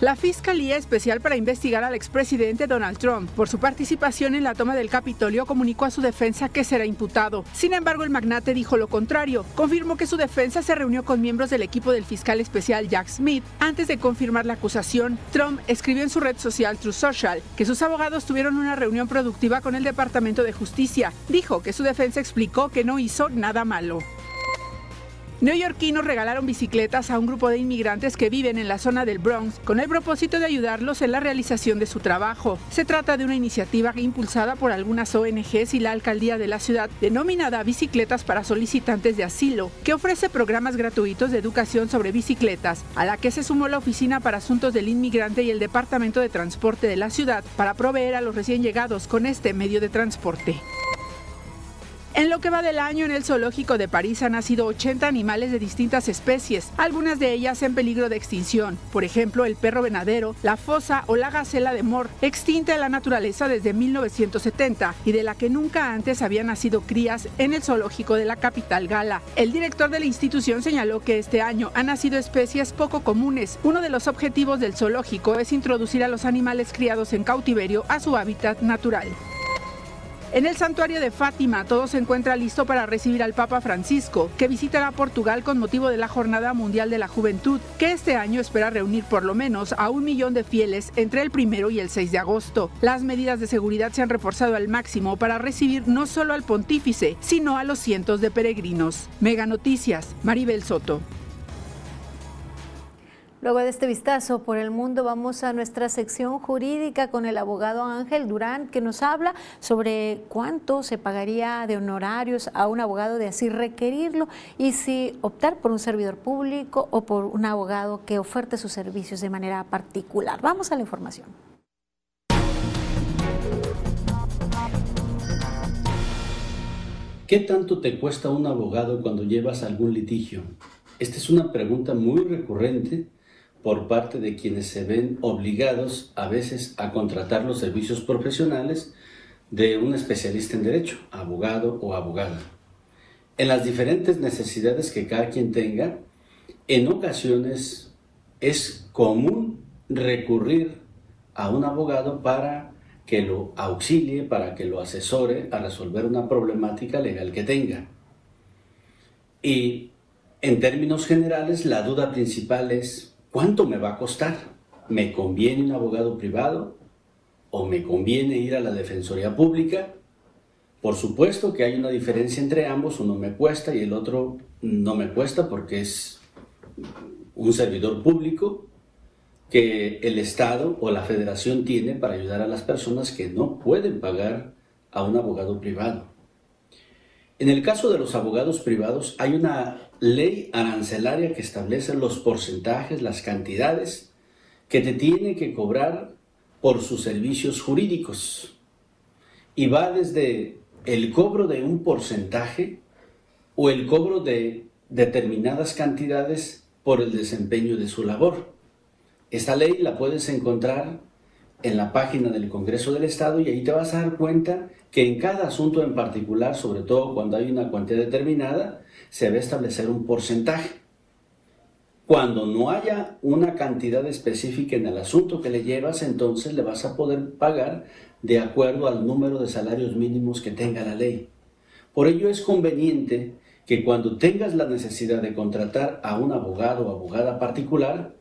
La Fiscalía Especial para investigar al expresidente Donald Trump por su participación en la toma del Capitolio comunicó a su defensa que será imputado. Sin embargo, el magnate dijo lo contrario. Confirmó que su defensa se reunió con miembros del equipo del fiscal especial Jack Smith antes de confirmar la acusación. Trump escribió en su red social True Social que sus abogados tuvieron una reunión productiva con el Departamento de Justicia. Dijo que su defensa explicó que no hizo nada malo. Neoyorquinos regalaron bicicletas a un grupo de inmigrantes que viven en la zona del Bronx con el propósito de ayudarlos en la realización de su trabajo. Se trata de una iniciativa impulsada por algunas ONGs y la alcaldía de la ciudad denominada Bicicletas para Solicitantes de Asilo, que ofrece programas gratuitos de educación sobre bicicletas, a la que se sumó la Oficina para Asuntos del Inmigrante y el Departamento de Transporte de la ciudad para proveer a los recién llegados con este medio de transporte. En lo que va del año en el zoológico de París han nacido 80 animales de distintas especies, algunas de ellas en peligro de extinción, por ejemplo el perro venadero, la fosa o la gacela de Mor, extinta en la naturaleza desde 1970 y de la que nunca antes habían nacido crías en el zoológico de la capital gala. El director de la institución señaló que este año han nacido especies poco comunes. Uno de los objetivos del zoológico es introducir a los animales criados en cautiverio a su hábitat natural. En el santuario de Fátima todo se encuentra listo para recibir al Papa Francisco, que visitará Portugal con motivo de la Jornada Mundial de la Juventud, que este año espera reunir por lo menos a un millón de fieles entre el primero y el 6 de agosto. Las medidas de seguridad se han reforzado al máximo para recibir no solo al pontífice, sino a los cientos de peregrinos. Mega Noticias, Maribel Soto. Luego de este vistazo por el mundo, vamos a nuestra sección jurídica con el abogado Ángel Durán, que nos habla sobre cuánto se pagaría de honorarios a un abogado de así requerirlo y si optar por un servidor público o por un abogado que oferte sus servicios de manera particular. Vamos a la información. ¿Qué tanto te cuesta un abogado cuando llevas algún litigio? Esta es una pregunta muy recurrente por parte de quienes se ven obligados a veces a contratar los servicios profesionales de un especialista en derecho, abogado o abogada. En las diferentes necesidades que cada quien tenga, en ocasiones es común recurrir a un abogado para que lo auxilie, para que lo asesore a resolver una problemática legal que tenga. Y en términos generales, la duda principal es ¿Cuánto me va a costar? ¿Me conviene un abogado privado? ¿O me conviene ir a la Defensoría Pública? Por supuesto que hay una diferencia entre ambos, uno me cuesta y el otro no me cuesta porque es un servidor público que el Estado o la Federación tiene para ayudar a las personas que no pueden pagar a un abogado privado. En el caso de los abogados privados hay una ley arancelaria que establece los porcentajes, las cantidades que te tiene que cobrar por sus servicios jurídicos. Y va desde el cobro de un porcentaje o el cobro de determinadas cantidades por el desempeño de su labor. Esta ley la puedes encontrar en la página del Congreso del Estado y ahí te vas a dar cuenta que en cada asunto en particular, sobre todo cuando hay una cuantía determinada, se debe establecer un porcentaje. Cuando no haya una cantidad específica en el asunto que le llevas, entonces le vas a poder pagar de acuerdo al número de salarios mínimos que tenga la ley. Por ello es conveniente que cuando tengas la necesidad de contratar a un abogado o abogada particular,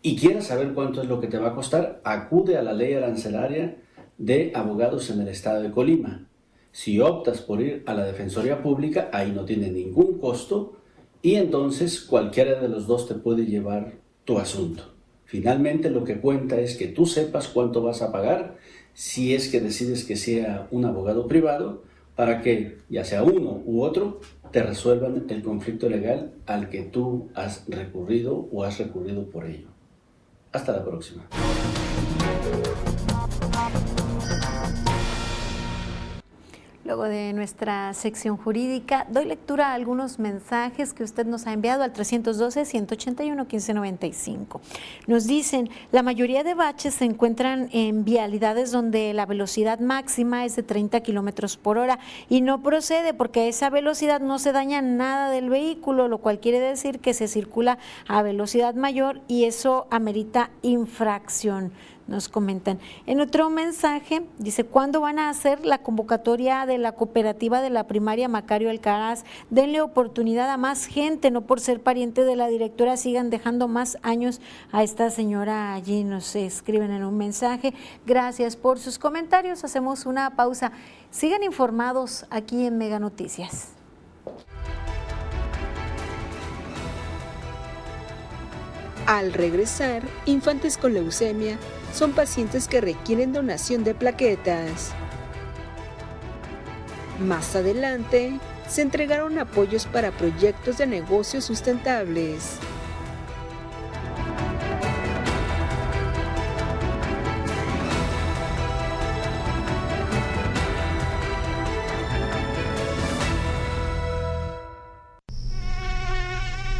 y quieras saber cuánto es lo que te va a costar, acude a la ley arancelaria de abogados en el estado de Colima. Si optas por ir a la Defensoría Pública, ahí no tiene ningún costo y entonces cualquiera de los dos te puede llevar tu asunto. Finalmente lo que cuenta es que tú sepas cuánto vas a pagar si es que decides que sea un abogado privado para que ya sea uno u otro te resuelvan el conflicto legal al que tú has recurrido o has recurrido por ello. Hasta la próxima. Luego de nuestra sección jurídica, doy lectura a algunos mensajes que usted nos ha enviado al 312-181-1595. Nos dicen, la mayoría de baches se encuentran en vialidades donde la velocidad máxima es de 30 kilómetros por hora y no procede porque a esa velocidad no se daña nada del vehículo, lo cual quiere decir que se circula a velocidad mayor y eso amerita infracción nos comentan. En otro mensaje dice, ¿cuándo van a hacer la convocatoria de la cooperativa de la primaria Macario Alcaraz? Denle oportunidad a más gente, no por ser pariente de la directora sigan dejando más años a esta señora allí, nos escriben en un mensaje. Gracias por sus comentarios, hacemos una pausa. Sigan informados aquí en Mega Noticias. Al regresar, infantes con leucemia son pacientes que requieren donación de plaquetas. Más adelante, se entregaron apoyos para proyectos de negocios sustentables.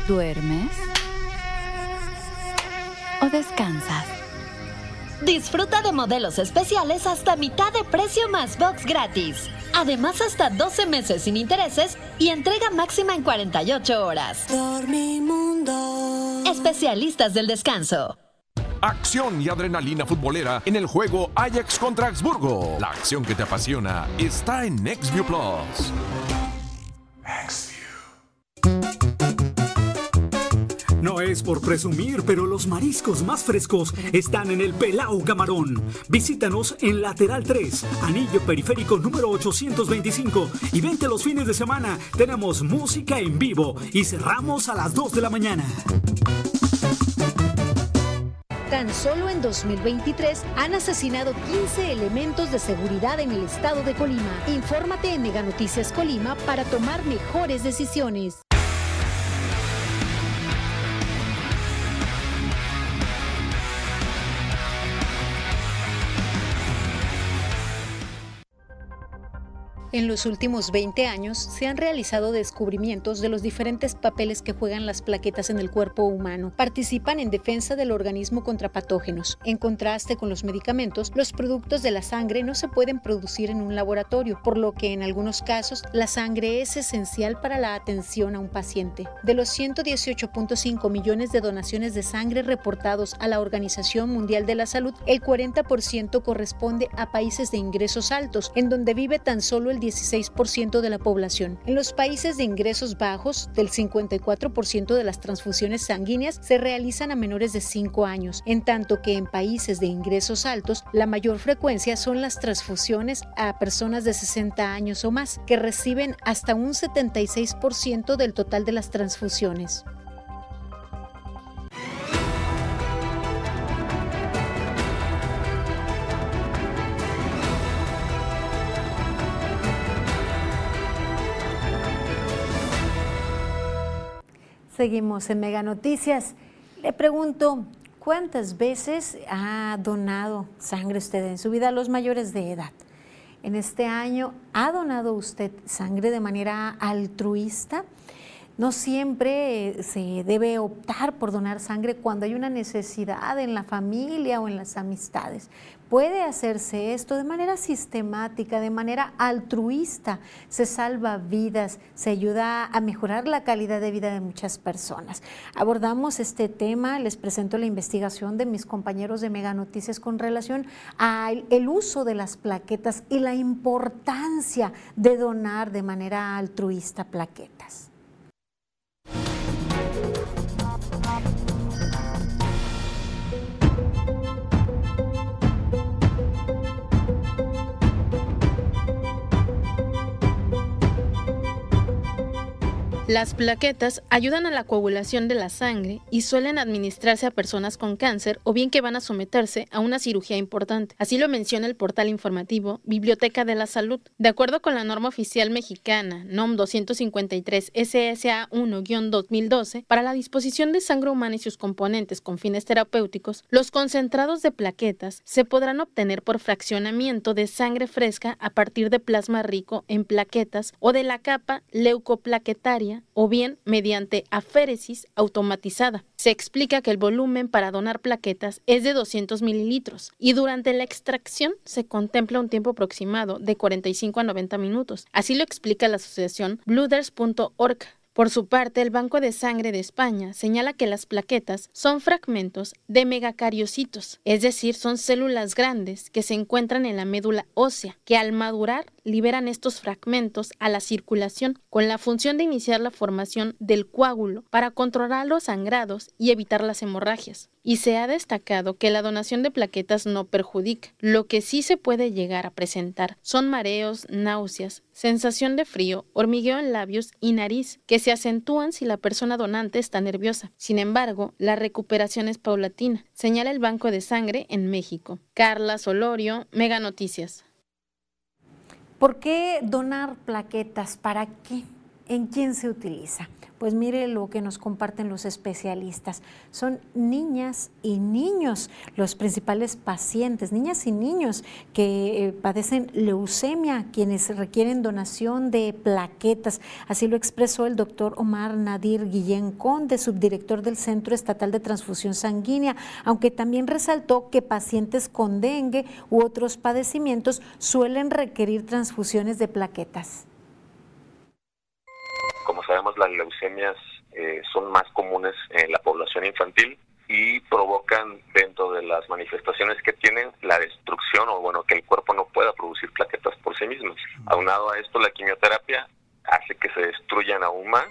¿Duermes? ¿O descansas? Disfruta de modelos especiales hasta mitad de precio más box gratis. Además, hasta 12 meses sin intereses y entrega máxima en 48 horas. Dormimundo. Especialistas del descanso. Acción y adrenalina futbolera en el juego Ajax contra Augsburgo. La acción que te apasiona está en NextView Plus. No es por presumir, pero los mariscos más frescos están en el Pelao Camarón. Visítanos en Lateral 3, Anillo Periférico número 825 y vente los fines de semana. Tenemos música en vivo y cerramos a las 2 de la mañana. Tan solo en 2023 han asesinado 15 elementos de seguridad en el estado de Colima. Infórmate en Mega Noticias Colima para tomar mejores decisiones. En los últimos 20 años se han realizado descubrimientos de los diferentes papeles que juegan las plaquetas en el cuerpo humano. Participan en defensa del organismo contra patógenos. En contraste con los medicamentos, los productos de la sangre no se pueden producir en un laboratorio, por lo que en algunos casos la sangre es esencial para la atención a un paciente. De los 118.5 millones de donaciones de sangre reportados a la Organización Mundial de la Salud, el 40% corresponde a países de ingresos altos, en donde vive tan solo el 16% de la población. En los países de ingresos bajos, del 54% de las transfusiones sanguíneas se realizan a menores de 5 años, en tanto que en países de ingresos altos, la mayor frecuencia son las transfusiones a personas de 60 años o más, que reciben hasta un 76% del total de las transfusiones. Seguimos en Mega Noticias. Le pregunto, ¿cuántas veces ha donado sangre usted en su vida a los mayores de edad? En este año, ¿ha donado usted sangre de manera altruista? No siempre se debe optar por donar sangre cuando hay una necesidad en la familia o en las amistades puede hacerse esto de manera sistemática, de manera altruista. Se salva vidas, se ayuda a mejorar la calidad de vida de muchas personas. Abordamos este tema, les presento la investigación de mis compañeros de Mega Noticias con relación al uso de las plaquetas y la importancia de donar de manera altruista plaquetas. Las plaquetas ayudan a la coagulación de la sangre y suelen administrarse a personas con cáncer o bien que van a someterse a una cirugía importante. Así lo menciona el portal informativo Biblioteca de la Salud. De acuerdo con la norma oficial mexicana NOM 253 SSA 1-2012, para la disposición de sangre humana y sus componentes con fines terapéuticos, los concentrados de plaquetas se podrán obtener por fraccionamiento de sangre fresca a partir de plasma rico en plaquetas o de la capa leucoplaquetaria o bien mediante aféresis automatizada. Se explica que el volumen para donar plaquetas es de 200 mililitros y durante la extracción se contempla un tiempo aproximado de 45 a 90 minutos. Así lo explica la asociación blooders.org. Por su parte, el Banco de Sangre de España señala que las plaquetas son fragmentos de megacariocitos, es decir, son células grandes que se encuentran en la médula ósea, que al madurar liberan estos fragmentos a la circulación con la función de iniciar la formación del coágulo para controlar los sangrados y evitar las hemorragias. Y se ha destacado que la donación de plaquetas no perjudica. Lo que sí se puede llegar a presentar son mareos, náuseas, sensación de frío, hormigueo en labios y nariz, que se acentúan si la persona donante está nerviosa. Sin embargo, la recuperación es paulatina, señala el Banco de Sangre en México. Carla Solorio, Mega Noticias. ¿Por qué donar plaquetas? ¿Para qué? ¿En quién se utiliza? Pues mire lo que nos comparten los especialistas. Son niñas y niños los principales pacientes, niñas y niños que eh, padecen leucemia, quienes requieren donación de plaquetas. Así lo expresó el doctor Omar Nadir Guillén Conde, subdirector del Centro Estatal de Transfusión Sanguínea, aunque también resaltó que pacientes con dengue u otros padecimientos suelen requerir transfusiones de plaquetas sabemos las leucemias eh, son más comunes en la población infantil y provocan dentro de las manifestaciones que tienen la destrucción o bueno que el cuerpo no pueda producir plaquetas por sí mismo. Aunado a esto la quimioterapia hace que se destruyan aún más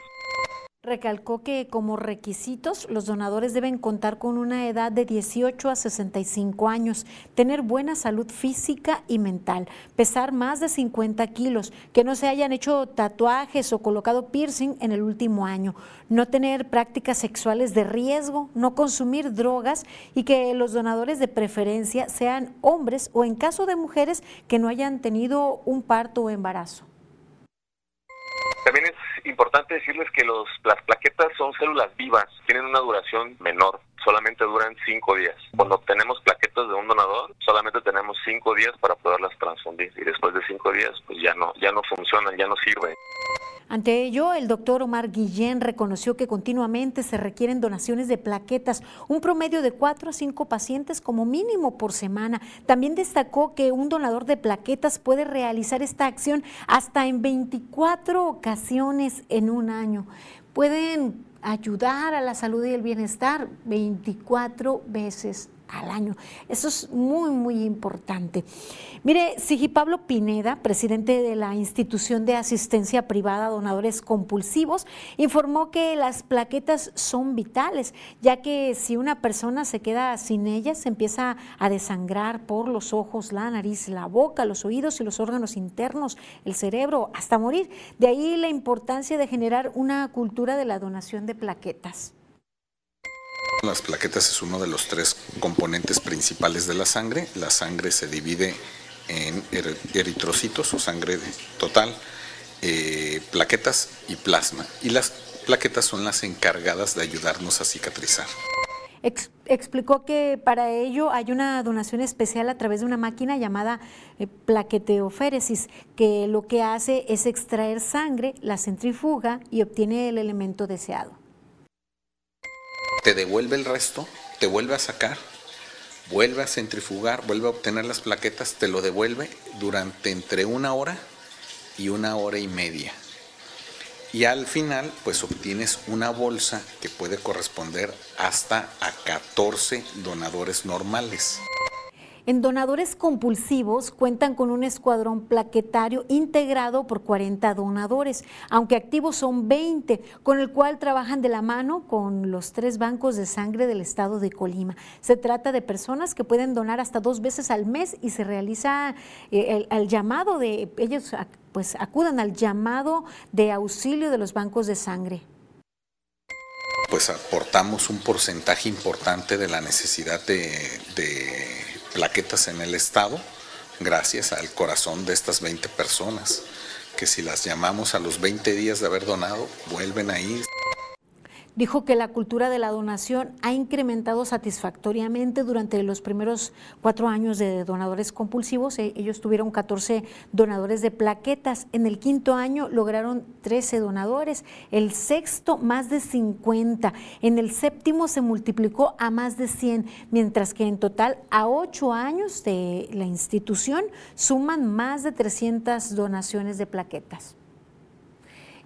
Recalcó que como requisitos los donadores deben contar con una edad de 18 a 65 años, tener buena salud física y mental, pesar más de 50 kilos, que no se hayan hecho tatuajes o colocado piercing en el último año, no tener prácticas sexuales de riesgo, no consumir drogas y que los donadores de preferencia sean hombres o en caso de mujeres que no hayan tenido un parto o embarazo. Importante decirles que los, las plaquetas son células vivas, tienen una duración menor, solamente duran cinco días. Cuando tenemos plaquetas de un donador, solamente tenemos cinco días para poderlas transfundir y después de cinco días pues ya no, ya no funcionan, ya no sirven. Ante ello, el doctor Omar Guillén reconoció que continuamente se requieren donaciones de plaquetas, un promedio de cuatro a cinco pacientes como mínimo por semana. También destacó que un donador de plaquetas puede realizar esta acción hasta en 24 ocasiones en un año. Pueden ayudar a la salud y el bienestar 24 veces al año. Eso es muy, muy importante. Mire, Sigi Pablo Pineda, presidente de la institución de asistencia privada a donadores compulsivos, informó que las plaquetas son vitales, ya que si una persona se queda sin ellas, se empieza a desangrar por los ojos, la nariz, la boca, los oídos y los órganos internos, el cerebro, hasta morir. De ahí la importancia de generar una cultura de la donación de plaquetas. Las plaquetas es uno de los tres componentes principales de la sangre. La sangre se divide en eritrocitos o sangre total, eh, plaquetas y plasma. Y las plaquetas son las encargadas de ayudarnos a cicatrizar. explicó que para ello hay una donación especial a través de una máquina llamada eh, plaqueteoféresis, que lo que hace es extraer sangre, la centrifuga y obtiene el elemento deseado te devuelve el resto, te vuelve a sacar, vuelve a centrifugar, vuelve a obtener las plaquetas, te lo devuelve durante entre una hora y una hora y media. Y al final, pues obtienes una bolsa que puede corresponder hasta a 14 donadores normales. En donadores compulsivos cuentan con un escuadrón plaquetario integrado por 40 donadores, aunque activos son 20, con el cual trabajan de la mano con los tres bancos de sangre del estado de Colima. Se trata de personas que pueden donar hasta dos veces al mes y se realiza eh, el, llamado de ellos pues acudan al llamado de auxilio de los bancos de sangre. Pues aportamos un porcentaje importante de la necesidad de, de plaquetas en el estado gracias al corazón de estas 20 personas, que si las llamamos a los 20 días de haber donado, vuelven a ir. Dijo que la cultura de la donación ha incrementado satisfactoriamente durante los primeros cuatro años de donadores compulsivos. E, ellos tuvieron 14 donadores de plaquetas. En el quinto año lograron 13 donadores. El sexto, más de 50. En el séptimo se multiplicó a más de 100, mientras que en total a ocho años de la institución suman más de 300 donaciones de plaquetas.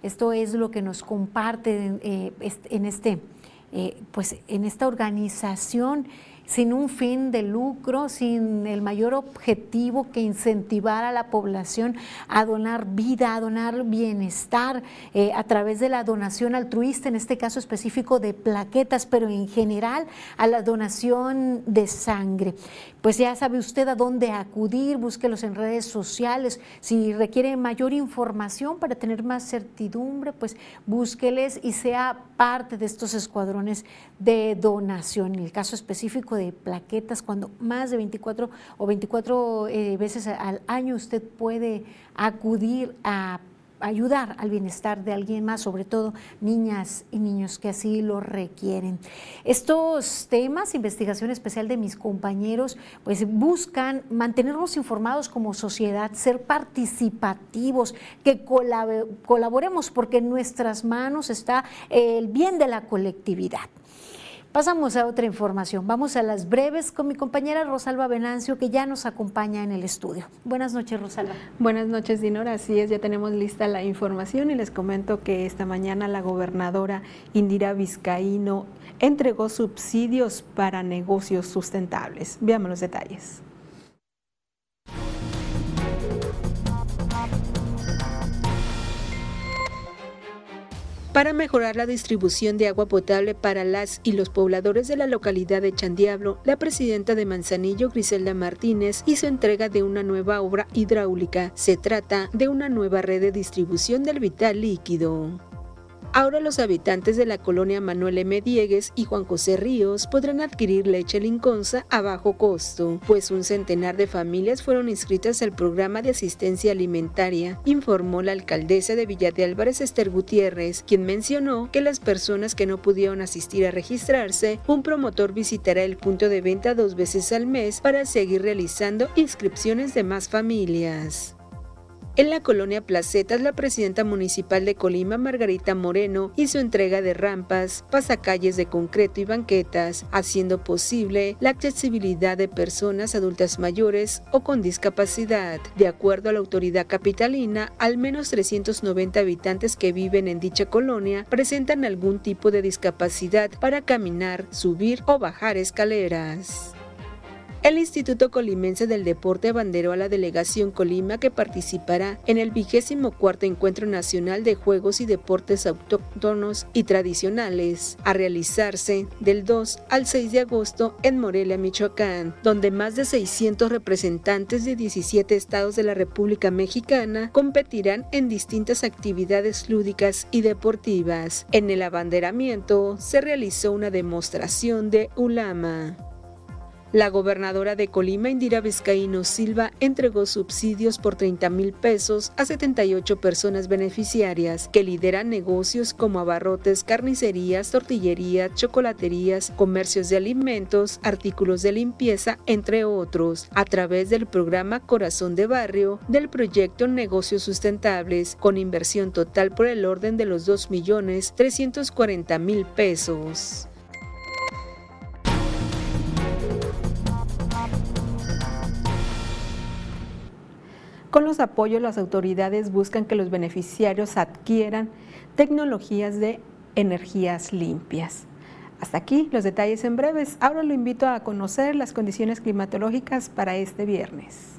Esto es lo que nos comparte eh, en, este, eh, pues en esta organización sin un fin de lucro, sin el mayor objetivo que incentivar a la población a donar vida, a donar bienestar eh, a través de la donación altruista, en este caso específico de plaquetas, pero en general a la donación de sangre. Pues ya sabe usted a dónde acudir, búsquelos en redes sociales. Si requiere mayor información para tener más certidumbre, pues búsqueles y sea parte de estos escuadrones de donación. En el caso específico de plaquetas, cuando más de 24 o 24 eh, veces al año usted puede acudir a ayudar al bienestar de alguien más, sobre todo niñas y niños que así lo requieren. Estos temas, investigación especial de mis compañeros, pues buscan mantenernos informados como sociedad, ser participativos, que colaboremos porque en nuestras manos está el bien de la colectividad. Pasamos a otra información. Vamos a las breves con mi compañera Rosalba Venancio, que ya nos acompaña en el estudio. Buenas noches, Rosalba. Buenas noches, Dinora. Así es, ya tenemos lista la información y les comento que esta mañana la gobernadora Indira Vizcaíno entregó subsidios para negocios sustentables. Veamos los detalles. Para mejorar la distribución de agua potable para las y los pobladores de la localidad de Chandiablo, la presidenta de Manzanillo, Griselda Martínez, hizo entrega de una nueva obra hidráulica. Se trata de una nueva red de distribución del vital líquido. Ahora los habitantes de la colonia Manuel M. Diegues y Juan José Ríos podrán adquirir leche linconza a bajo costo, pues un centenar de familias fueron inscritas al programa de asistencia alimentaria, informó la alcaldesa de Villa de Álvarez Esther Gutiérrez, quien mencionó que las personas que no pudieron asistir a registrarse, un promotor visitará el punto de venta dos veces al mes para seguir realizando inscripciones de más familias. En la colonia Placetas, la presidenta municipal de Colima, Margarita Moreno, hizo entrega de rampas, pasacalles de concreto y banquetas, haciendo posible la accesibilidad de personas adultas mayores o con discapacidad. De acuerdo a la autoridad capitalina, al menos 390 habitantes que viven en dicha colonia presentan algún tipo de discapacidad para caminar, subir o bajar escaleras. El Instituto Colimense del Deporte abanderó a la delegación Colima que participará en el vigésimo cuarto Encuentro Nacional de Juegos y Deportes Autóctonos y Tradicionales, a realizarse del 2 al 6 de agosto en Morelia, Michoacán, donde más de 600 representantes de 17 estados de la República Mexicana competirán en distintas actividades lúdicas y deportivas. En el abanderamiento se realizó una demostración de ulama. La gobernadora de Colima, Indira Vizcaíno Silva, entregó subsidios por 30 mil pesos a 78 personas beneficiarias que lideran negocios como abarrotes, carnicerías, tortillerías, chocolaterías, comercios de alimentos, artículos de limpieza, entre otros, a través del programa Corazón de Barrio del proyecto Negocios Sustentables, con inversión total por el orden de los 2 millones 340 mil pesos. Con los apoyos, las autoridades buscan que los beneficiarios adquieran tecnologías de energías limpias. Hasta aquí los detalles en breves. Ahora lo invito a conocer las condiciones climatológicas para este viernes.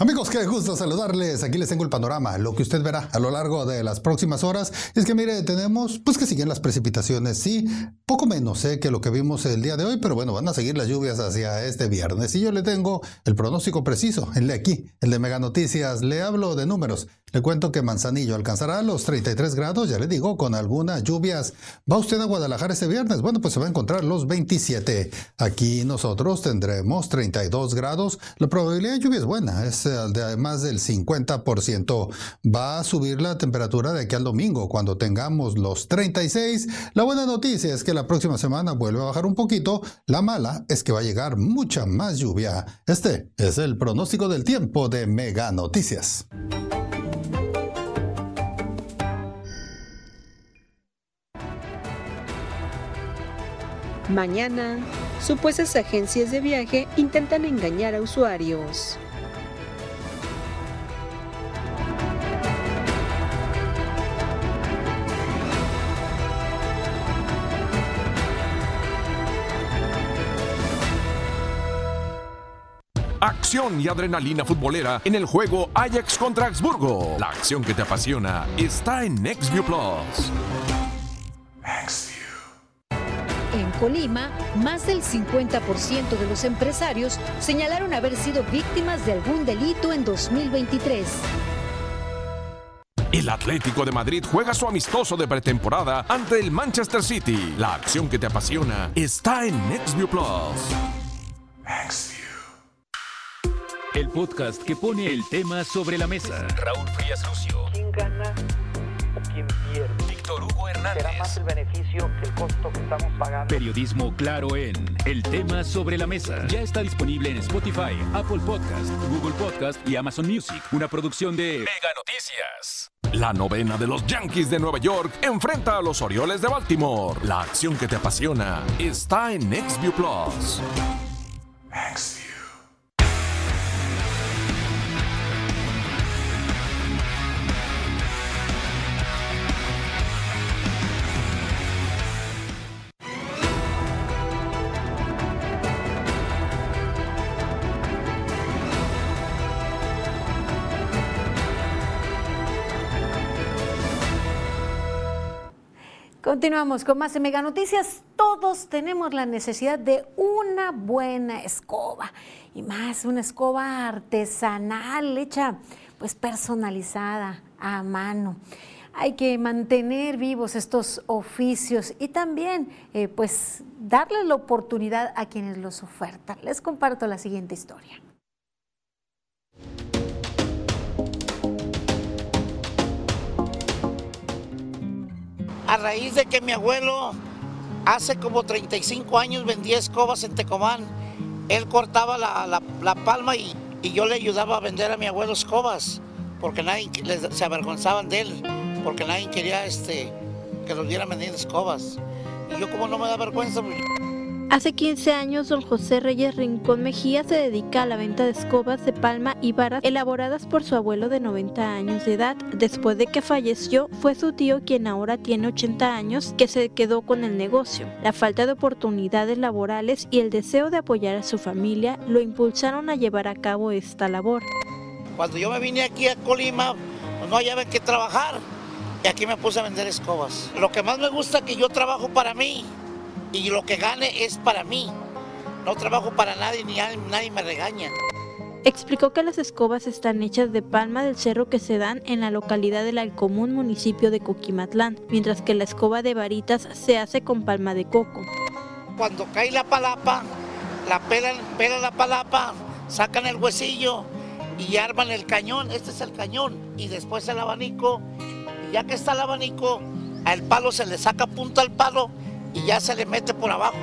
Amigos, qué gusto saludarles. Aquí les tengo el panorama. Lo que usted verá a lo largo de las próximas horas es que, mire, tenemos, pues que siguen las precipitaciones, sí, poco menos ¿eh? que lo que vimos el día de hoy, pero bueno, van a seguir las lluvias hacia este viernes. Y yo le tengo el pronóstico preciso, el de aquí, el de Mega Noticias. Le hablo de números. Le cuento que Manzanillo alcanzará los 33 grados, ya le digo, con algunas lluvias. ¿Va usted a Guadalajara este viernes? Bueno, pues se va a encontrar los 27. Aquí nosotros tendremos 32 grados. La probabilidad de lluvia es buena, es de más del 50%. Va a subir la temperatura de aquí al domingo, cuando tengamos los 36. La buena noticia es que la próxima semana vuelve a bajar un poquito. La mala es que va a llegar mucha más lluvia. Este es el pronóstico del tiempo de Mega Noticias. Mañana, supuestas agencias de viaje intentan engañar a usuarios. Acción y adrenalina futbolera en el juego Ajax contra Augsburgo. La acción que te apasiona está en NextView Plus. En Colima, más del 50% de los empresarios señalaron haber sido víctimas de algún delito en 2023. El Atlético de Madrid juega su amistoso de pretemporada ante el Manchester City. La acción que te apasiona está en NextView Plus. El podcast que pone el tema sobre la mesa. Raúl Frías Lucio. ¿Quién gana o quién pierde? Víctor Hugo Hernández. Será más el beneficio que el costo que estamos pagando. Periodismo claro en El tema sobre la mesa. Ya está disponible en Spotify, Apple Podcast, Google Podcast y Amazon Music. Una producción de Mega Noticias. La novena de los Yankees de Nueva York enfrenta a los Orioles de Baltimore. La acción que te apasiona está en NextView Plus. Continuamos con más de Mega Noticias. Todos tenemos la necesidad de una buena escoba y más una escoba artesanal hecha pues personalizada a mano. Hay que mantener vivos estos oficios y también eh, pues darle la oportunidad a quienes los ofertan. Les comparto la siguiente historia. A raíz de que mi abuelo hace como 35 años vendía escobas en Tecomán. Él cortaba la, palma y, yo le ayudaba a vender a mi abuelo escobas, porque nadie se avergonzaban de él, porque nadie quería este, que los viera vendiendo escobas. Y yo como no me da vergüenza, pues, Hace 15 años, don José Reyes Rincón Mejía se dedica a la venta de escobas de palma y varas elaboradas por su abuelo de 90 años de edad. Después de que falleció, fue su tío quien ahora tiene 80 años que se quedó con el negocio. La falta de oportunidades laborales y el deseo de apoyar a su familia lo impulsaron a llevar a cabo esta labor. Cuando yo me vine aquí a Colima, pues no había que trabajar y aquí me puse a vender escobas. Lo que más me gusta es que yo trabajo para mí y lo que gane es para mí. No trabajo para nadie ni nadie me regaña. Explicó que las escobas están hechas de palma del cerro que se dan en la localidad del Alcomún, municipio de Coquimatlán, mientras que la escoba de varitas se hace con palma de coco. Cuando cae la palapa, la pelan, pelan la palapa, sacan el huesillo y arman el cañón. Este es el cañón. Y después el abanico. Y ya que está el abanico, al palo se le saca punta al palo y ya se le mete por abajo.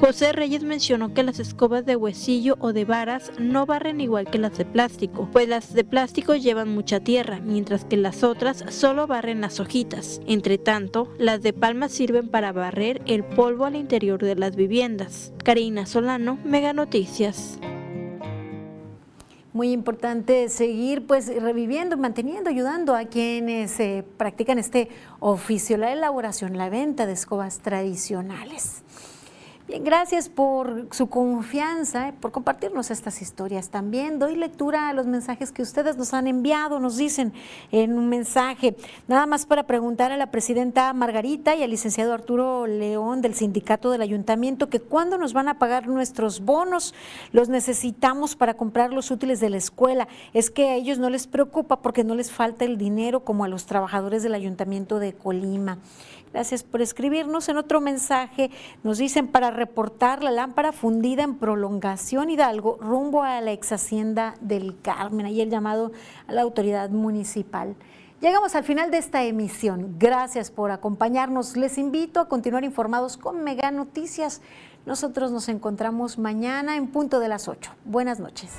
José Reyes mencionó que las escobas de huesillo o de varas no barren igual que las de plástico, pues las de plástico llevan mucha tierra, mientras que las otras solo barren las hojitas. Entre tanto, las de palma sirven para barrer el polvo al interior de las viviendas. Karina Solano, Mega Noticias muy importante seguir pues reviviendo, manteniendo, ayudando a quienes eh, practican este oficio, la elaboración, la venta de escobas tradicionales. Bien, gracias por su confianza, eh, por compartirnos estas historias. También doy lectura a los mensajes que ustedes nos han enviado, nos dicen en un mensaje. Nada más para preguntar a la presidenta Margarita y al licenciado Arturo León del sindicato del ayuntamiento que cuándo nos van a pagar nuestros bonos. Los necesitamos para comprar los útiles de la escuela. Es que a ellos no les preocupa porque no les falta el dinero como a los trabajadores del ayuntamiento de Colima. Gracias por escribirnos. En otro mensaje nos dicen para reportar la lámpara fundida en prolongación Hidalgo rumbo a la ex hacienda del Carmen. Ahí el llamado a la autoridad municipal. Llegamos al final de esta emisión. Gracias por acompañarnos. Les invito a continuar informados con Mega Noticias. Nosotros nos encontramos mañana en punto de las 8. Buenas noches.